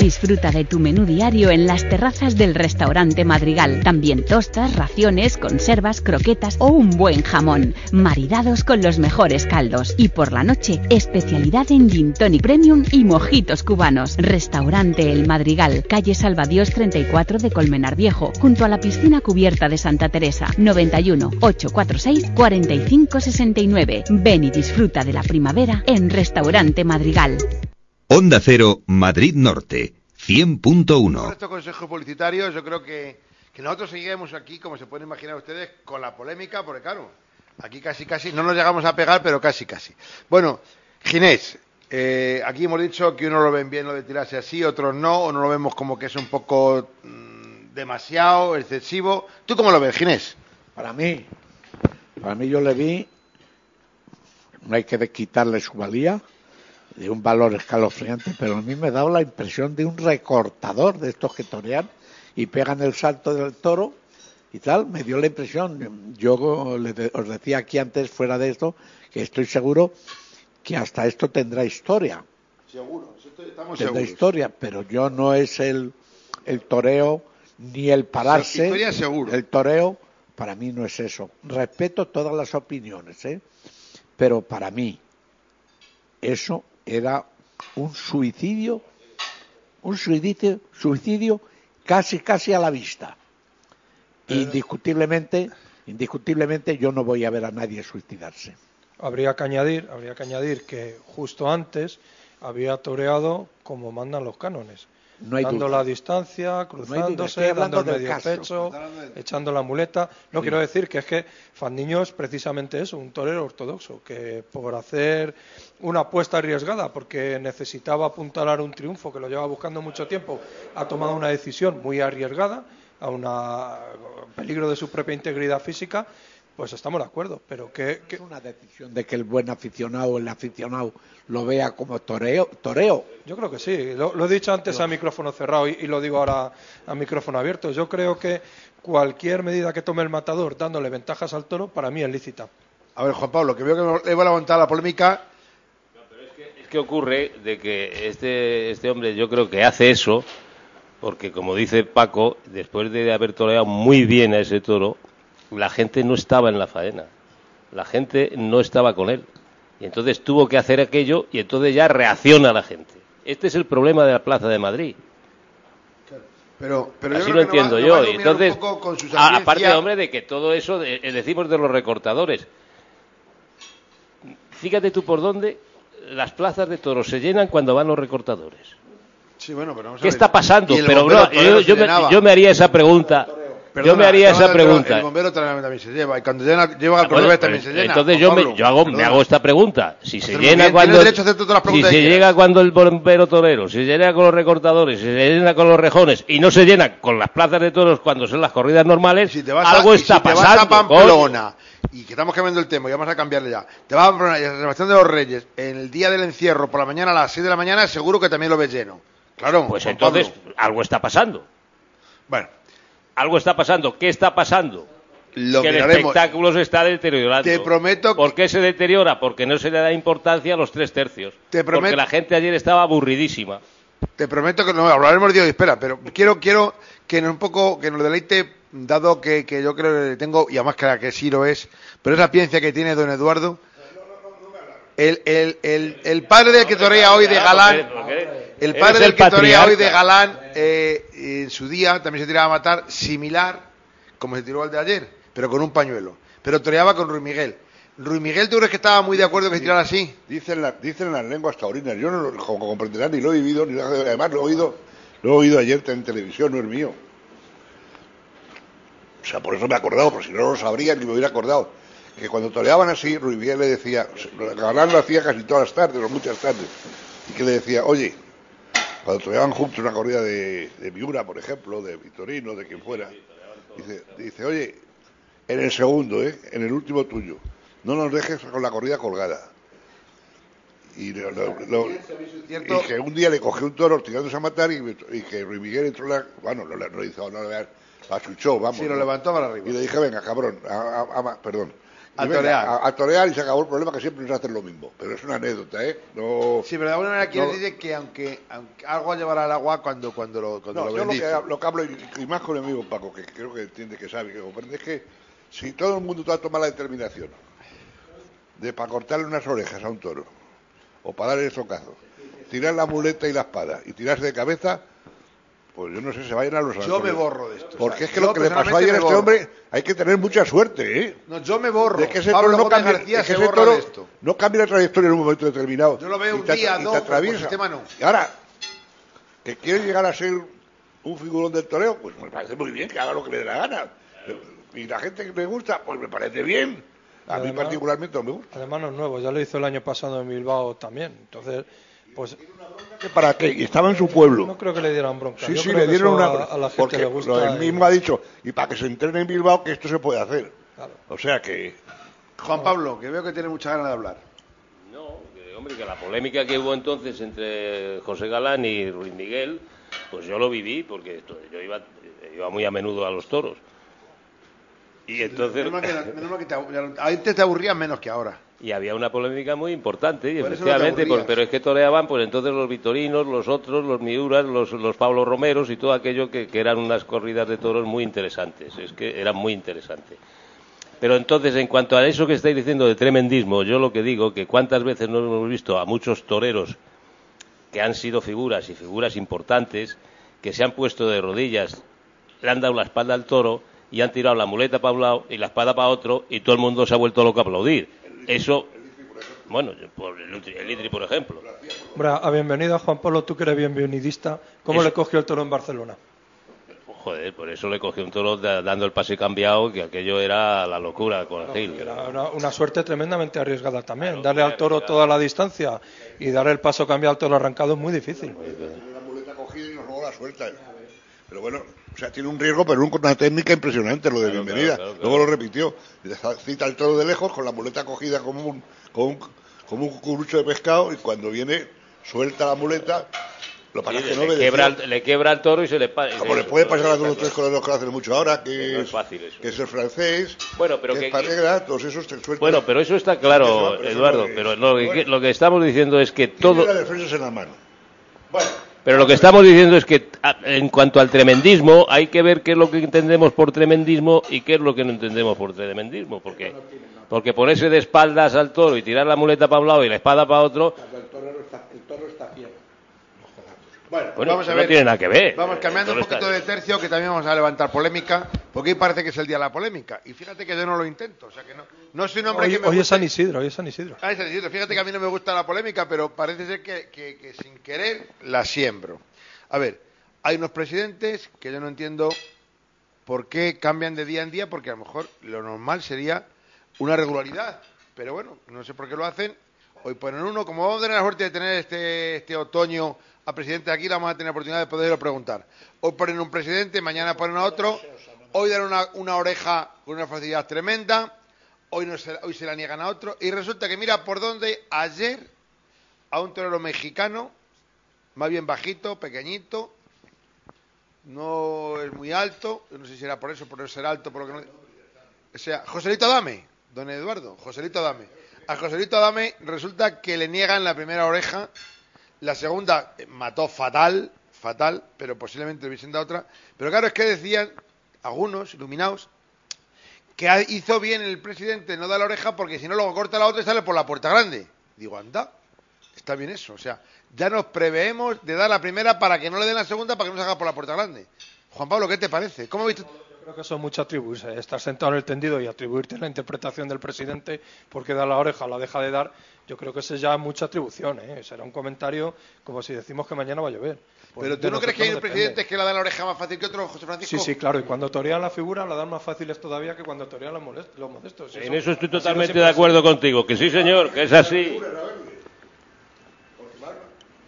Disfruta de tu menú diario en las terrazas del restaurante Madrigal. También tostas, raciones, conservas, croquetas o un buen jamón. Maridados con los mejores caldos. Y por la noche, especialidad en gin premium y mojitos cubanos. Restaurante El Madrigal, calle Salvadios 34 de Colmenar Viejo, junto a la piscina cubierta de Santa Teresa. 91 846 4569. Ven y disfruta de la primavera en Restaurante Madrigal. Onda Cero, Madrid Norte, 100.1. Con estos consejos publicitarios, yo creo que, que nosotros seguimos aquí, como se pueden imaginar ustedes, con la polémica, porque claro, aquí casi casi, no nos llegamos a pegar, pero casi casi. Bueno, Ginés, eh, aquí hemos dicho que uno lo ven bien lo de tirarse así, otros no, o no lo vemos como que es un poco mm, demasiado, excesivo. ¿Tú cómo lo ves, Ginés? Para mí, para mí yo le vi, no hay que quitarle su valía, de un valor escalofriante, pero a mí me daba la impresión de un recortador de estos que torean y pegan el salto del toro y tal, me dio la impresión. Yo os decía aquí antes, fuera de esto, que estoy seguro que hasta esto tendrá historia. Seguro, estamos Tendrá seguros. historia, pero yo no es el, el toreo ni el pararse. Historia seguro. El toreo, para mí no es eso. Respeto todas las opiniones, ¿eh? pero para mí eso era un suicidio, un suicidio, suicidio casi casi a la vista. Indiscutiblemente, indiscutiblemente yo no voy a ver a nadie suicidarse. Habría que añadir, habría que añadir que justo antes había toreado como mandan los cánones. No hay dando duda. la distancia, cruzándose, dando el medio caso. pecho, echando la muleta. No Sí. quiero decir que es que Fandiño es precisamente eso, un torero ortodoxo, que por hacer una apuesta arriesgada, porque necesitaba apuntalar un triunfo que lo llevaba buscando mucho tiempo, ha tomado una decisión muy arriesgada, a una peligro de su propia integridad física, pues estamos de acuerdo. Pero que, que- Es una decisión de que el buen aficionado, el aficionado, lo vea como toreo. toreo. Yo creo que sí. Lo, lo he dicho antes a micrófono cerrado y, y lo digo ahora a micrófono abierto. Yo creo que cualquier medida que tome el matador dándole ventajas al toro, para mí es lícita. A ver, Juan Pablo, que veo que le van a montar la polémica. Es que ocurre de que este, este hombre yo creo que hace eso porque como dice Paco, después de haber toreado muy bien a ese toro, la gente no estaba en la faena, la gente no estaba con él. Y entonces tuvo que hacer aquello y entonces ya reacciona la gente. Este es el problema de la Plaza de Madrid. Pero, pero Así yo lo entiendo nos va yo. Un entonces, aparte, hombre, de que todo eso de- eh, decimos de los recortadores. Fíjate tú por dónde las plazas de toros se llenan cuando van los recortadores. Sí, bueno, pero vamos a ¿Qué ver. está pasando? Pero no, yo, yo me, llenaba. yo me haría esa pregunta. Yo me haría esa pregunta. El bombero también, también se lleva. Y cuando llena, lleva al Ah, bueno, también se llena. Entonces yo, me, yo hago, me hago esta pregunta. Si se llena cuando... a si se llega cuando el bombero torero, si se llena con los recortadores, si se llena con los rejones y no se llena con las plazas de toros cuando son las corridas normales, te vas a- algo y está si te pasando. vas a. Pamplona y que estamos cambiando el tema y vamos a cambiarle ya. Te vas a Pamplona y a Sebastián de los Reyes en el día del encierro por la mañana a las 6 de la mañana, seguro que también lo ves lleno. Claro, Pues entonces Pablo. algo está pasando. Bueno. Algo está pasando. ¿Qué está pasando? Lo que el miraremos. espectáculo se está deteriorando. Te prometo ¿Por qué se deteriora? Porque no se le da importancia a los tres tercios. Te prometo- Porque la gente ayer estaba aburridísima. Te prometo que no hablaremos de hoy, espera, pero quiero quiero que nos un poco que nos deleite dado que, que yo creo que tengo y además que, que sí lo es, pero es la piensa que tiene don Eduardo. El, el, el, el padre del que torea hoy de Galán, el padre el del que torea hoy de. Galán, eh, en su día también se tiraba a matar similar como se tiró al de ayer, pero con un pañuelo. Pero toreaba con Ruy Miguel. Ruy Miguel, ¿tú crees que estaba muy de acuerdo que se tirara así? Dicen, la- dicen las lenguas taurinas. Yo no lo como comprenderán ni lo he vivido, ni lo, además lo he oído, lo he oído ayer en televisión, no es mío. O sea, por eso me he acordado, porque si no lo sabría ni me hubiera acordado. Que cuando toreaban así, Miguel le decía, Galán lo hacía casi todas las tardes o muchas tardes, y que le decía, oye, cuando toreaban juntos una corrida de, de Miura, por ejemplo, de Vitorino, de quien fuera, dice, dice, oye, en el segundo, ¿eh? en el último tuyo, no nos dejes con la corrida colgada. Y, lo- lo- lo- y que un día le cogió un toro tirándose a matar y, y que Ruy Miguel entró en la, bueno, no, le- no hizo, no le asuchó, vamos. Sí, lo ¿no? levantó para arriba. Y le dije, venga, cabrón, a, a- a- perdón. A torear. A, a torear y se acabó el problema que siempre nos hacen lo mismo. Pero es una anécdota, ¿eh? No, Sí, pero de alguna manera quiere no- decir que aunque, aunque algo llevará al agua cuando, cuando lo, cuando No, lo yo lo que, lo que hablo, y, y más con mi amigo Paco, que creo que entiende, que sabe, que comprende, es que si todo el mundo va a tomar la determinación de para cortarle unas orejas a un toro, o para darle el socazo, tirar la muleta y la espada y tirarse de cabeza, pues yo no sé, se vayan a los Yo me borro de esto. Porque o sea, es que yo lo que le pasó ayer a me este hombre, hay que tener mucha suerte, ¿eh? No, yo me borro. De que ese Pablo toro no Gómez cambia, García de que se ese borra toro de esto. no cambia la trayectoria en un momento determinado. Yo lo veo un te- día, y te dos, por atraviesa. sistema no. Y ahora, que quiere llegar a ser un figurón del toreo, pues me parece muy bien que haga lo que le dé la gana. Y la gente que le gusta, pues me parece bien. A mí Además- particularmente no me gusta. Además no es nuevo, ya lo hizo el año pasado en Bilbao también. Entonces, pues ¿Para qué? Y estaba en su pueblo. no creo que le dieran bronca. Sí, Yo sí, creo le que dieron eso una... a, a la gente porque le gusta. lo- él y- mismo ha dicho, y para que se entrene en Bilbao, que esto se puede hacer. O sea que... Juan Pablo, que veo que tiene mucha ganas de hablar. No, que, hombre, que la polémica que hubo entonces entre José Galán y Ruiz Miguel, pues yo lo viví porque esto- yo iba, iba muy a menudo a los toros. Y entonces... Menos mal que, menos mal que te, antes te aburrías menos que ahora. Y había una polémica muy importante, y no efectivamente, pues, pero es que toreaban, pues entonces los Vitorinos, los otros, los Miuras, los, los Pablo Romeros y todo aquello que, que eran unas corridas de toros muy interesantes, es que eran muy interesantes. Pero entonces, en cuanto a eso que estáis diciendo de tremendismo, yo lo que digo, que cuántas veces no hemos visto a muchos toreros que han sido figuras y figuras importantes, que se han puesto de rodillas, le han dado la espalda al toro y han tirado la muleta para un lado y la espada para otro y todo el mundo se ha vuelto loco a aplaudir. Eso, bueno, yo- por el, Litri- el por ejemplo. Hombre, a bienvenido a Juan Pablo, tú que eres bienvenidista. ¿Cómo Eso. le cogió el toro en Barcelona? Joder, por eso le cogió un toro da- dando el pase cambiado, que aquello era la locura con Gil. Era una, una suerte tremendamente arriesgada también. Darle al toro toda la distancia y dar el paso cambiado al toro arrancado es muy difícil. la muleta cogida y nos luego la suelta. Pero bueno, o sea, tiene un riesgo, pero una técnica impresionante lo de Claro, bienvenida. claro, claro, Luego lo repitió. Cita el toro de lejos con la muleta cogida como un, como un, como un cucurucho de pescado y cuando viene suelta la muleta. Lo es que no le, quiebra, el- le quiebra el toro y se le pasa. Como le puede pasar a los tres corredores que lo hacen mucho ahora, que, No es, fácil eso. que es el francés, Bueno, pero que, que- es todos esos te sueltan. Bueno, pero eso está Eso, claro, pero eso Eduardo. no es. Pero lo que, Bueno. lo que estamos diciendo es que Tiene todo. las defensas en la mano. Bueno, Pero lo que estamos diciendo es que en cuanto al tremendismo, hay que ver qué es lo que entendemos por tremendismo y qué es lo que no entendemos por tremendismo. Porque, porque ponerse de espaldas al toro y tirar la muleta para un lado y la espada para otro, El toro está fiel. Bueno, Bueno, vamos a ver. no tiene nada que ver. Vamos cambiando un poquito de tercio, que también vamos a levantar polémica, porque hoy parece que es el día de la polémica. Y fíjate que yo no lo intento, o sea que no, no soy un hombre Hoy, que me hoy es San Isidro, hoy es San Isidro. Ah, es San Isidro. Fíjate que a mí no me gusta la polémica, pero parece ser que, que- que sin querer la siembro. A ver, hay unos presidentes que yo no entiendo por qué cambian de día en día, porque a lo mejor lo normal sería una regularidad. Pero bueno, no sé por qué lo hacen. Hoy ponen uno, como vamos a tener la suerte de tener este, este otoño a presidente de aquí, vamos a tener oportunidad de poderlo preguntar. Hoy ponen un presidente, mañana ponen a otro. Hoy dan una, una oreja con una facilidad tremenda. Hoy, no se, hoy se la niegan a otro. Y resulta que mira por dónde ayer a un torero mexicano, más bien bajito, pequeñito, no es muy alto, no sé si era por eso, por ser alto, por lo que no... O sea, Joselito Adame, don Eduardo, Joselito Adame. A Joselito Adame resulta que le niegan la primera oreja, la segunda eh, mató fatal, fatal, pero posiblemente le hubiesen dado otra. Pero claro, es que decían algunos iluminados que hizo bien el presidente no dar la oreja porque si no luego corta la otra y sale por la puerta grande. Digo, anda, está bien eso. O sea, ya nos preveemos de dar la primera para que no le den la segunda para que no se haga por la puerta grande. Juan Pablo, ¿qué te parece? ¿Cómo has visto? Creo que eso es mucho atribuirse. Estar sentado en el tendido y atribuirte la interpretación del presidente porque da la oreja o la deja de dar, yo creo que eso ya es mucha atribución. ¿eh? Será un comentario como si decimos que mañana va a llover. Pues Pero tú no crees que hay un presidente que le da la oreja más fácil que otro, José Francisco? Sí, sí, claro. Y cuando torean la figura la dan más fáciles todavía que cuando torean los, molest- los modestos. en eso estoy totalmente de así. acuerdo contigo. Que sí, señor, que es así.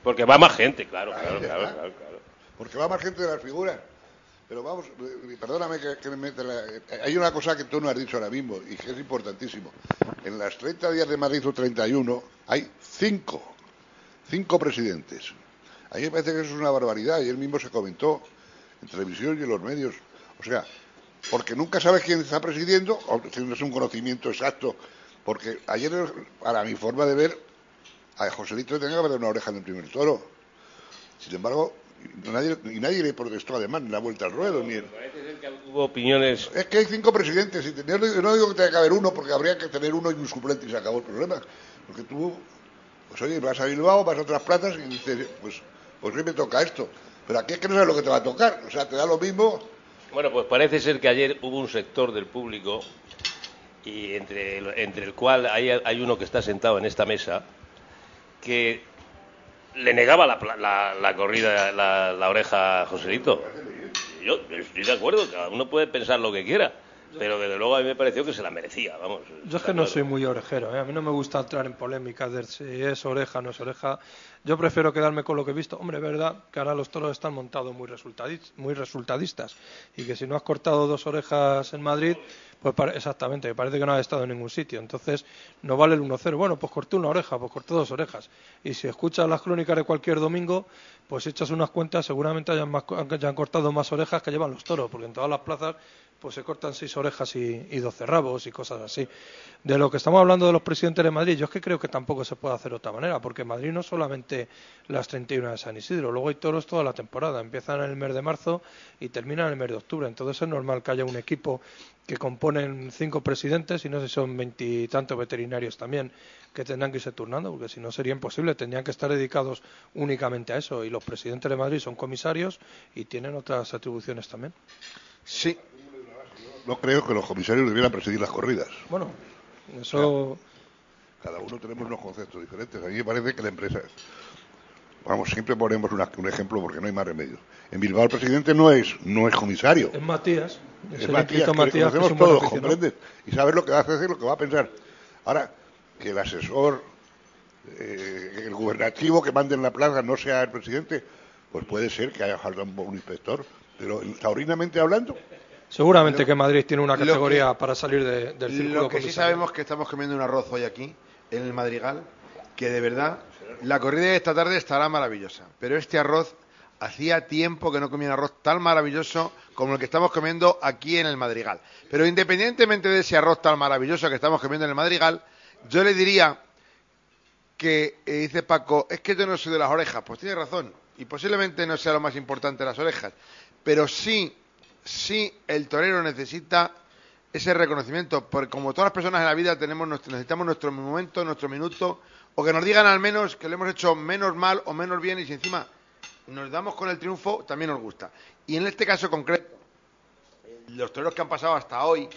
Porque va más gente, claro, claro, claro, claro. claro. Porque va más gente de las figuras. Pero vamos, eh, perdóname que, me meta la- eh, Hay una cosa que tú no has dicho ahora mismo y que es importantísimo. En las 30 días de Madrid o 31 hay cinco, cinco presidentes. A mí me parece que eso es una barbaridad y él mismo se comentó en televisión y en los medios. O sea, porque nunca sabes quién está presidiendo o tienes un conocimiento exacto. Porque ayer, para mi forma de ver, a Joselito tenía que haber una oreja en el primer toro. Sin embargo, nadie, y nadie le protestó además en la vuelta al ruedo. Ni en- Hubo opiniones. Es que hay cinco presidentes. Y yo no digo que tenga que haber uno, porque habría que tener uno y un suplente y se acabó el problema. Porque tú, pues oye, vas a Bilbao, vas a otras plazas y dices, pues, pues hoy me toca esto. Pero aquí es que no sabes lo que te va a tocar. O sea, te da lo mismo. Bueno, pues parece ser que ayer hubo un sector del público y entre el, entre el cual hay, hay uno que está sentado en esta mesa que le negaba la, la, la corrida, la, la oreja a Joselito. Yo estoy de acuerdo, cada uno puede pensar lo que quiera, pero desde luego a mí me pareció que se la merecía, vamos. Yo es que no soy muy orejero, ¿eh? a mí no me gusta entrar en polémicas de si es oreja o no es oreja. Yo prefiero quedarme con lo que he visto. Hombre, verdad que ahora los toros están montados muy, muy resultadistas y que si no has cortado dos orejas en Madrid, pues pare- exactamente, parece que no has estado en ningún sitio. Entonces no vale el 1-0. Bueno, pues corté una oreja, pues corté dos orejas. Y si escuchas las crónicas de cualquier domingo, pues echas unas cuentas, seguramente hayan, más, hayan cortado más orejas que llevan los toros, porque en todas las plazas pues se cortan seis orejas y, 12 rabos y cosas así. De lo que estamos hablando de los presidentes de Madrid, yo es que creo que tampoco se puede hacer de otra manera, porque Madrid no solamente las 31 de San Isidro, luego hay toros toda la temporada, empiezan en el mes de marzo y terminan en el mes de octubre, entonces es normal que haya un equipo que componen cinco presidentes y no sé si son veintitantos veterinarios también que tendrán que irse turnando, porque si no sería imposible, tendrían que estar dedicados únicamente a eso y los presidentes de Madrid son comisarios y tienen otras atribuciones también. Sí. No creo que los comisarios debieran presidir las corridas. Bueno, eso Cada uno tenemos unos conceptos diferentes. A mí me parece que la empresa. Vamos, siempre ponemos una- un ejemplo porque no hay más remedio. En Bilbao el presidente no es, no es comisario. es Matías, Es Matías, que Matías, que conocemos buen todos. ¿comprendes? Y sabes lo que va a hacer, lo que va a pensar. Ahora, que el asesor, eh, el gubernativo que mande en la plaza no sea el presidente, pues puede ser que haya falta un, un inspector. Pero taurinamente hablando, Seguramente que Madrid tiene una categoría para salir de- del círculo Lo que sí sabemos que estamos comiendo un arroz hoy aquí, en el Madrigal, que de verdad la corrida de esta tarde estará maravillosa. Pero este arroz, hacía tiempo que no comía un arroz tan maravilloso como el que estamos comiendo aquí en el Madrigal. Pero independientemente de ese arroz tan maravilloso que estamos comiendo en el Madrigal, yo le diría que, eh, dice Paco, es que yo no soy de las orejas. Pues tiene razón. y posiblemente no sea lo más importante las orejas, pero sí, sí el torero necesita ese reconocimiento, porque como todas las personas en la vida tenemos necesitamos nuestro momento, nuestro minuto, o que nos digan al menos que lo hemos hecho menos mal o menos bien y si encima nos damos con el triunfo, también nos gusta. Y en este caso concreto, los toreros que han pasado hasta hoy,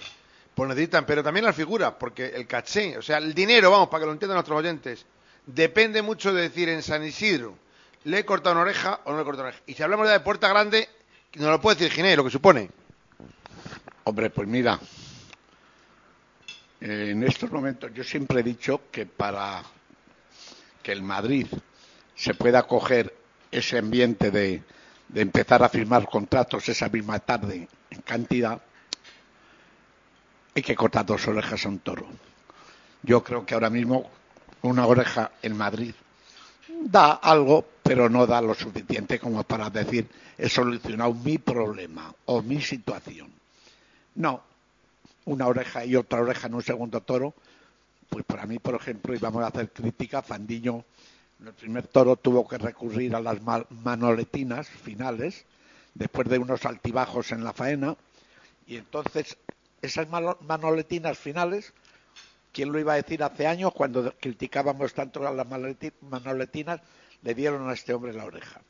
pues necesitan, pero también las figuras, porque el caché, o sea, el dinero, vamos, para que lo entiendan nuestros oyentes, depende mucho de decir en San Isidro, ¿le he cortado una oreja o no le he cortado una oreja? Y si hablamos de Puerta Grande, nos lo puede decir Ginés, lo que supone. Hombre, pues mira, en estos momentos yo siempre he dicho que para que el Madrid se pueda coger ese ambiente de, de empezar a firmar contratos esa misma tarde en cantidad, hay que cortar dos orejas a un toro. Yo creo que ahora mismo una oreja en Madrid da algo, pero no da lo suficiente como para decir he solucionado mi problema o mi situación. No, una oreja y otra oreja en un segundo toro, pues para mí, por ejemplo, y vamos a hacer crítica, Fandiño el primer toro tuvo que recurrir a las manoletinas finales, después de unos altibajos en la faena, y entonces esas manoletinas finales, ¿quién lo iba a decir hace años cuando criticábamos tanto a las manoletinas? Le dieron a este hombre la oreja.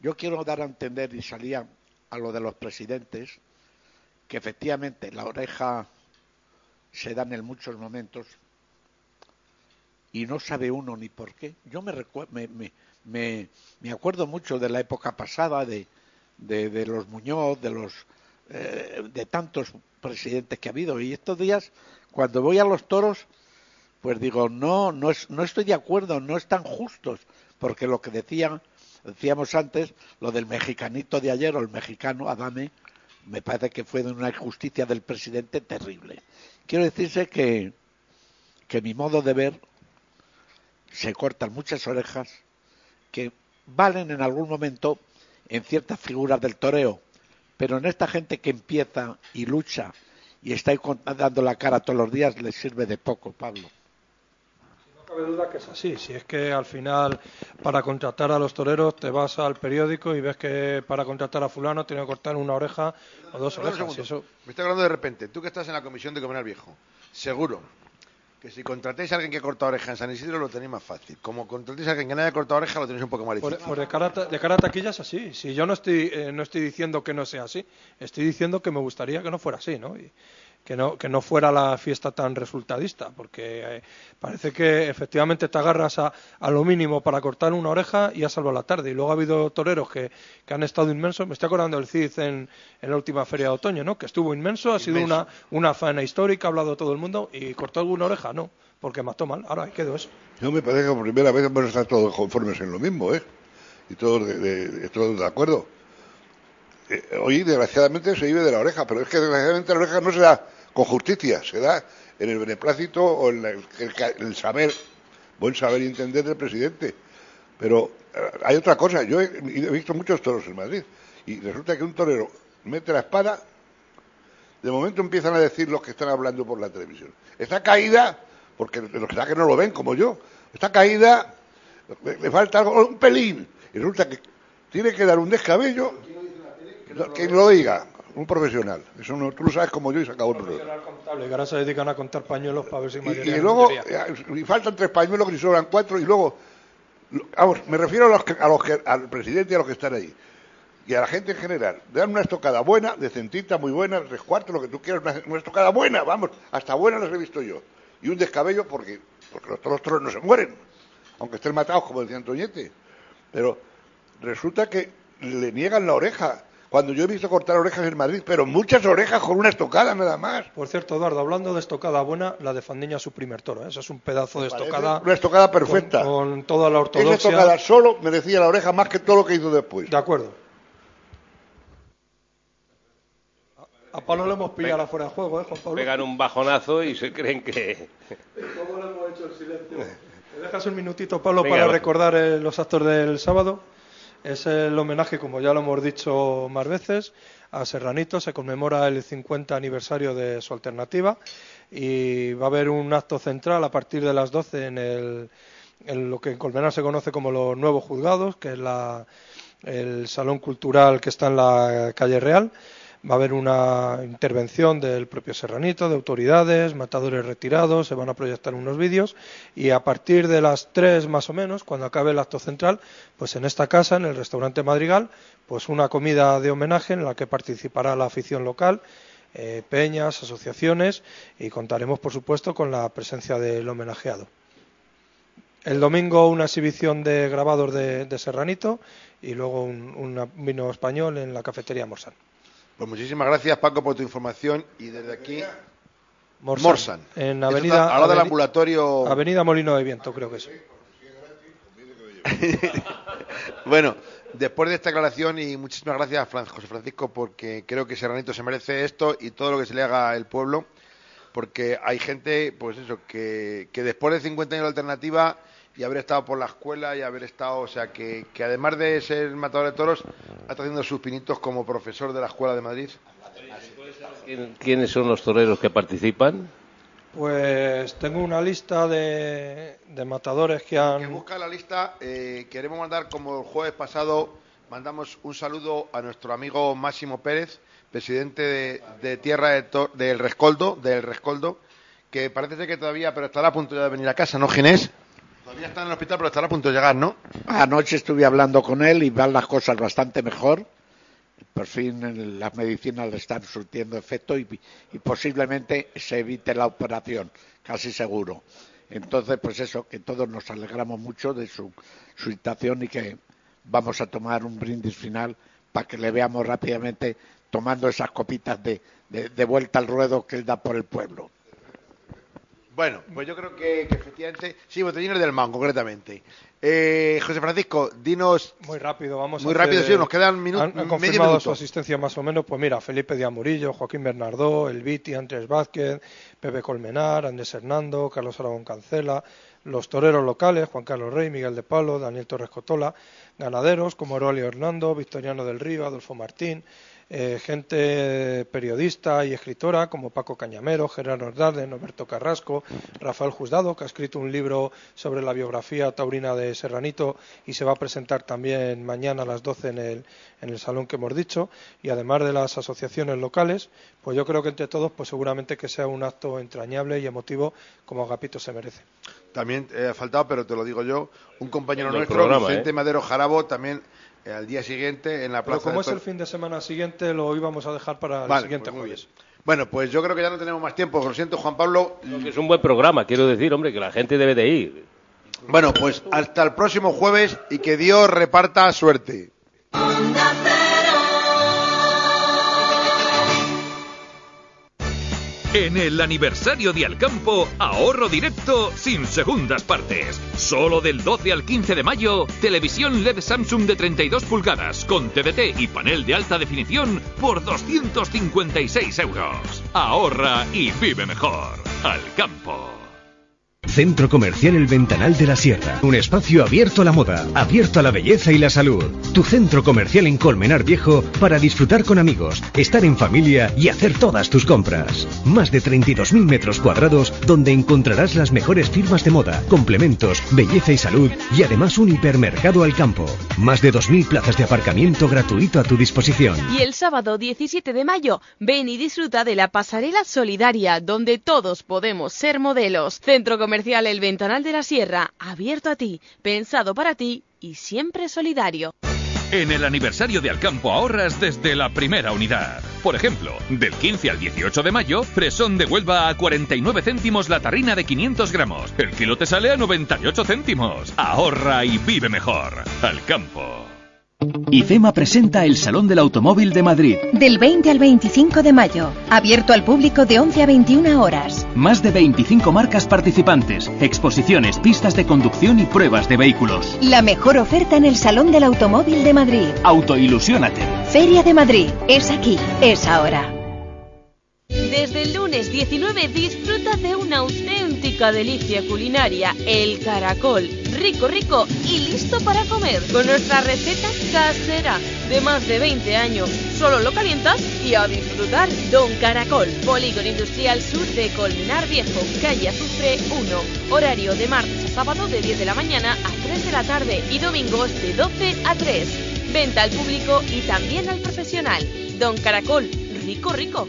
Yo quiero dar a entender, y salía a lo de los presidentes, que efectivamente la oreja se dan en muchos momentos y no sabe uno ni por qué. Yo me, me, me, me acuerdo mucho de la época pasada, de, de, los Muñoz, de los eh, de tantos presidentes que ha habido. Y estos días, cuando voy a los toros, pues digo, no, no, es, no estoy de acuerdo, no están justos, porque lo que decían, decíamos antes, lo del mexicanito de ayer o el mexicano Adame, me parece que fue de una injusticia del presidente terrible. Quiero decirse que, que mi modo de ver se cortan muchas orejas que valen en algún momento en ciertas figuras del toreo, pero en esta gente que empieza y lucha y está dando la cara todos los días les sirve de poco, Pablo. No cabe duda que es así. Si es que al final para contratar a los toreros te vas al periódico y ves que para contratar a fulano tiene que cortar una oreja o dos orejas. eso... Me está hablando de repente. Tú que estás en la comisión de Comer Viejo, seguro que si contratéis a alguien que corta oreja en San Isidro lo tenéis más fácil. Como contratéis a alguien que no haya cortado oreja lo tenéis un poco más difícil. Pues, de, cara a, de cara a taquilla es así. Si yo no estoy, eh, no estoy diciendo que no sea así, estoy diciendo que me gustaría que no fuera así, ¿no? Y, que no, que no fuera la fiesta tan resultadista, porque eh, parece que efectivamente te agarras a, lo mínimo para cortar una oreja y has salvado la tarde. Y luego ha habido toreros que, que han estado inmensos. Me estoy acordando del CID en, en, la última feria de otoño, ¿no? que estuvo inmenso, ha sido una, una faena histórica, ha hablado todo el mundo, y cortó alguna oreja, no, porque mató mal. Ahora ahí quedó eso. Yo me parece que por primera vez vamos a estar todos conformes en lo mismo, ¿eh? Y todos de, todos de acuerdo. Eh, hoy, desgraciadamente, se vive de la oreja, pero es que desgraciadamente la oreja no se da con justicia, se da en el beneplácito o en el, saber, buen saber y entender del presidente. Pero eh, hay otra cosa, yo he, visto muchos toros en Madrid y resulta que un torero mete la espada, de momento empiezan a decir los que están hablando por la televisión. Está caída, porque los que no lo ven como yo, está caída, le, falta algo, un pelín, y resulta que tiene que dar un descabello, que lo diga, un profesional. Eso no, tú lo sabes como yo y se acabó el problema. contable, que ahora se dedican a contar pañuelos para ver si Y, y luego, y faltan tres pañuelos y sobran cuatro, y luego, vamos, me refiero a los, que, a los que, al presidente y a los que están ahí. Y a la gente en general, dan una estocada buena, decentita, muy buena, tres cuartos, lo que tú quieras, una, estocada buena, vamos, hasta buena las he visto yo. Y un descabello porque, porque los, toros, toros no se mueren, aunque estén matados, como decía Antoñete. Pero resulta que le niegan la oreja cuando yo he visto cortar orejas en Madrid, pero muchas orejas con una estocada nada más. Por cierto, Eduardo, hablando de estocada buena, la de Fandiña su primer toro. ¿eh? Eso es un pedazo de estocada. Una estocada perfecta. Con, toda la ortodoxia. Esa estocada solo merecía la oreja más que todo lo que hizo después. De acuerdo. A Pablo le hemos pillado fuera de juego, ¿eh, Juan Pablo? Pegan un bajonazo y se creen que. ¿Cómo le hemos hecho el silencio? ¿Me dejas un minutito, Pablo, para recordar eh, los actos del sábado? Es el homenaje, como ya lo hemos dicho más veces, a Serranito. Se conmemora el 50 aniversario de su alternativa y va a haber un acto central a partir de las 12 en, el, lo que en Colmenar se conoce como los nuevos juzgados, que es la, el Salón Cultural que está en la calle Real. Va a haber una intervención del propio Serranito, de autoridades, matadores retirados, se van a proyectar unos vídeos y a partir de las tres más o menos, cuando acabe el acto central, pues en esta casa, en el restaurante Madrigal, pues una comida de homenaje en la que participará la afición local, eh, peñas, asociaciones y contaremos, por supuesto, con la presencia del homenajeado. El domingo una exhibición de grabados de, Serranito y luego un, vino español en la cafetería Morsan. Pues muchísimas gracias Paco por tu información. Y desde aquí Morsan, en Avenida Ahora del ambulatorio. Avenida Molino de Viento creo que es. bueno, después de esta aclaración y muchísimas gracias José Francisco porque creo que Serranito se merece esto y todo lo que se le haga al pueblo porque hay gente, pues eso, que, que después de 50 años de alternativa y haber estado por la escuela y haber estado, o sea, que, que además de ser matador de toros, está haciendo sus pinitos como profesor de la Escuela de Madrid. ¿Quiénes son los toreros que participan? Pues tengo una lista de, de matadores que han... Que busca la lista, eh, queremos mandar, como el jueves pasado, mandamos un saludo a nuestro amigo Máximo Pérez, presidente de, Tierra del Rescoldo, del Rescoldo, que parece ser que todavía, pero estará a punto de venir a casa, ¿no, Ginés? Todavía está en el hospital, pero estará a punto de llegar, ¿no? Anoche estuve hablando con él y van las cosas bastante mejor. Por fin las medicinas le están surtiendo efecto y, posiblemente se evite la operación, casi seguro. Entonces, pues eso, que todos nos alegramos mucho de su, situación y que vamos a tomar un brindis final para que le veamos rápidamente tomando esas copitas de, de vuelta al ruedo que él da por el pueblo. Bueno, pues yo creo que, efectivamente, sí, botellines del MAN, concretamente. Eh, José Francisco, dinos. Muy rápido, vamos Muy rápido, sí, nos quedan minutos. Han, confirmado su asistencia más o menos, pues mira, Felipe de Amurillo, Joaquín Bernardó, El Viti, Andrés Vázquez, Pepe Colmenar, Andrés Hernando, Carlos Aragón Cancela, los toreros locales, Juan Carlos Rey, Miguel de Palo, Daniel Torres Cotola, ganaderos como Aurelio Hernando, Victoriano del Río, Adolfo Martín, eh, gente periodista y escritora como Paco Cañamero, Gerardo Ordade, Roberto Carrasco, Rafael Juzgado, que ha escrito un libro sobre la biografía taurina de Serranito y se va a presentar también mañana a las 12 en el, en el salón que hemos dicho, y además de las asociaciones locales, pues yo creo que entre todos, pues seguramente que sea un acto entrañable y emotivo como Agapito se merece. También eh, ha faltado, pero te lo digo yo, un compañero nuestro, Vicente ¿eh? Madero Jarabo, también al día siguiente en la plaza. Pero como es el fin de semana siguiente, lo íbamos a dejar para el siguiente pues jueves. Bueno, pues yo creo que ya no tenemos más tiempo. Lo siento, Juan Pablo. es un buen programa, quiero decir, hombre, que la gente debe de ir. Bueno, pues hasta el próximo jueves y que Dios reparta suerte. En el aniversario de Alcampo, ahorro directo sin segundas partes. Solo del 12 al 15 de mayo, televisión LED Samsung de 32 pulgadas con TDT y panel de alta definición por 256 euros. Ahorra y vive mejor. Alcampo. Centro Comercial El Ventanal de la Sierra. Un espacio abierto a la moda, abierto a la belleza y la salud. Tu centro comercial en Colmenar Viejo para disfrutar con amigos, estar en familia y hacer todas tus compras. Más de 32.000 metros cuadrados donde encontrarás las mejores firmas de moda, complementos, belleza y salud y además un hipermercado al campo. Más de 2.000 plazas de aparcamiento gratuito a tu disposición. Y el sábado 17 de mayo, ven y disfruta de la pasarela solidaria donde todos podemos ser modelos. Centro Comercial El Ventanal de la Sierra, abierto a ti, pensado para ti y siempre solidario. En el aniversario de Alcampo ahorras desde la primera unidad. Por ejemplo, del 15 al 18 de mayo, fresón de Huelva a 49 céntimos la tarrina de 500 gramos. El kilo te sale a 98 céntimos. Ahorra y vive mejor. Alcampo. IFEMA presenta el Salón del Automóvil de Madrid. Del 20 al 25 de mayo. Abierto al público de 11 a 21 horas. Más de 25 marcas participantes, exposiciones, pistas de conducción y pruebas de vehículos. La mejor oferta en el Salón del Automóvil de Madrid. Autoilusiónate. Feria de Madrid. Es aquí. Es ahora. Desde el lunes 19 disfruta de una auténtica delicia culinaria, el caracol, rico rico y listo para comer, con nuestra receta casera de más de 20 años. Solo lo calientas y a disfrutar. Don Caracol, Polígono Industrial Sur de Colmenar Viejo, calle Azufre 1, horario de martes a sábado de 10 de la mañana a 3 de la tarde y domingos de 12 a 3. Venta al público y también al profesional. Don Caracol, rico, rico.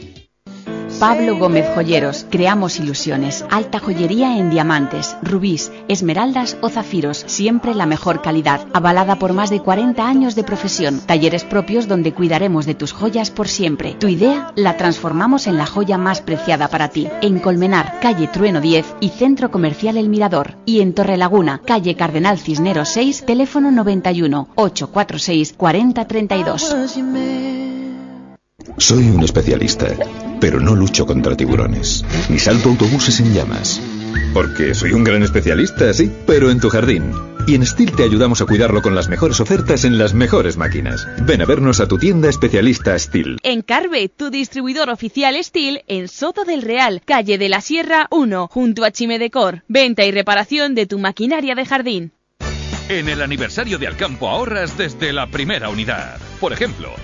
Pablo Gómez Joyeros, creamos ilusiones. Alta joyería en diamantes, rubíes, esmeraldas o zafiros, siempre la mejor calidad. Avalada por más de 40 años de profesión. Talleres propios donde cuidaremos de tus joyas por siempre. Tu idea la transformamos en la joya más preciada para ti. En Colmenar, calle Trueno 10 y Centro Comercial El Mirador. Y en Torrelaguna, calle Cardenal Cisneros 6, teléfono 91 846 4032. Soy un especialista, pero no lucho contra tiburones, ni salto autobuses en llamas. Porque soy un gran especialista, sí, pero en tu jardín. Y en Steel te ayudamos a cuidarlo con las mejores ofertas en las mejores máquinas. Ven a vernos a tu tienda especialista Steel. Encarve, tu distribuidor oficial Steel en Soto del Real, calle de la Sierra 1, junto a Chimedecor. Venta y reparación de tu maquinaria de jardín. En el aniversario de Alcampo ahorras desde la primera unidad. Por ejemplo,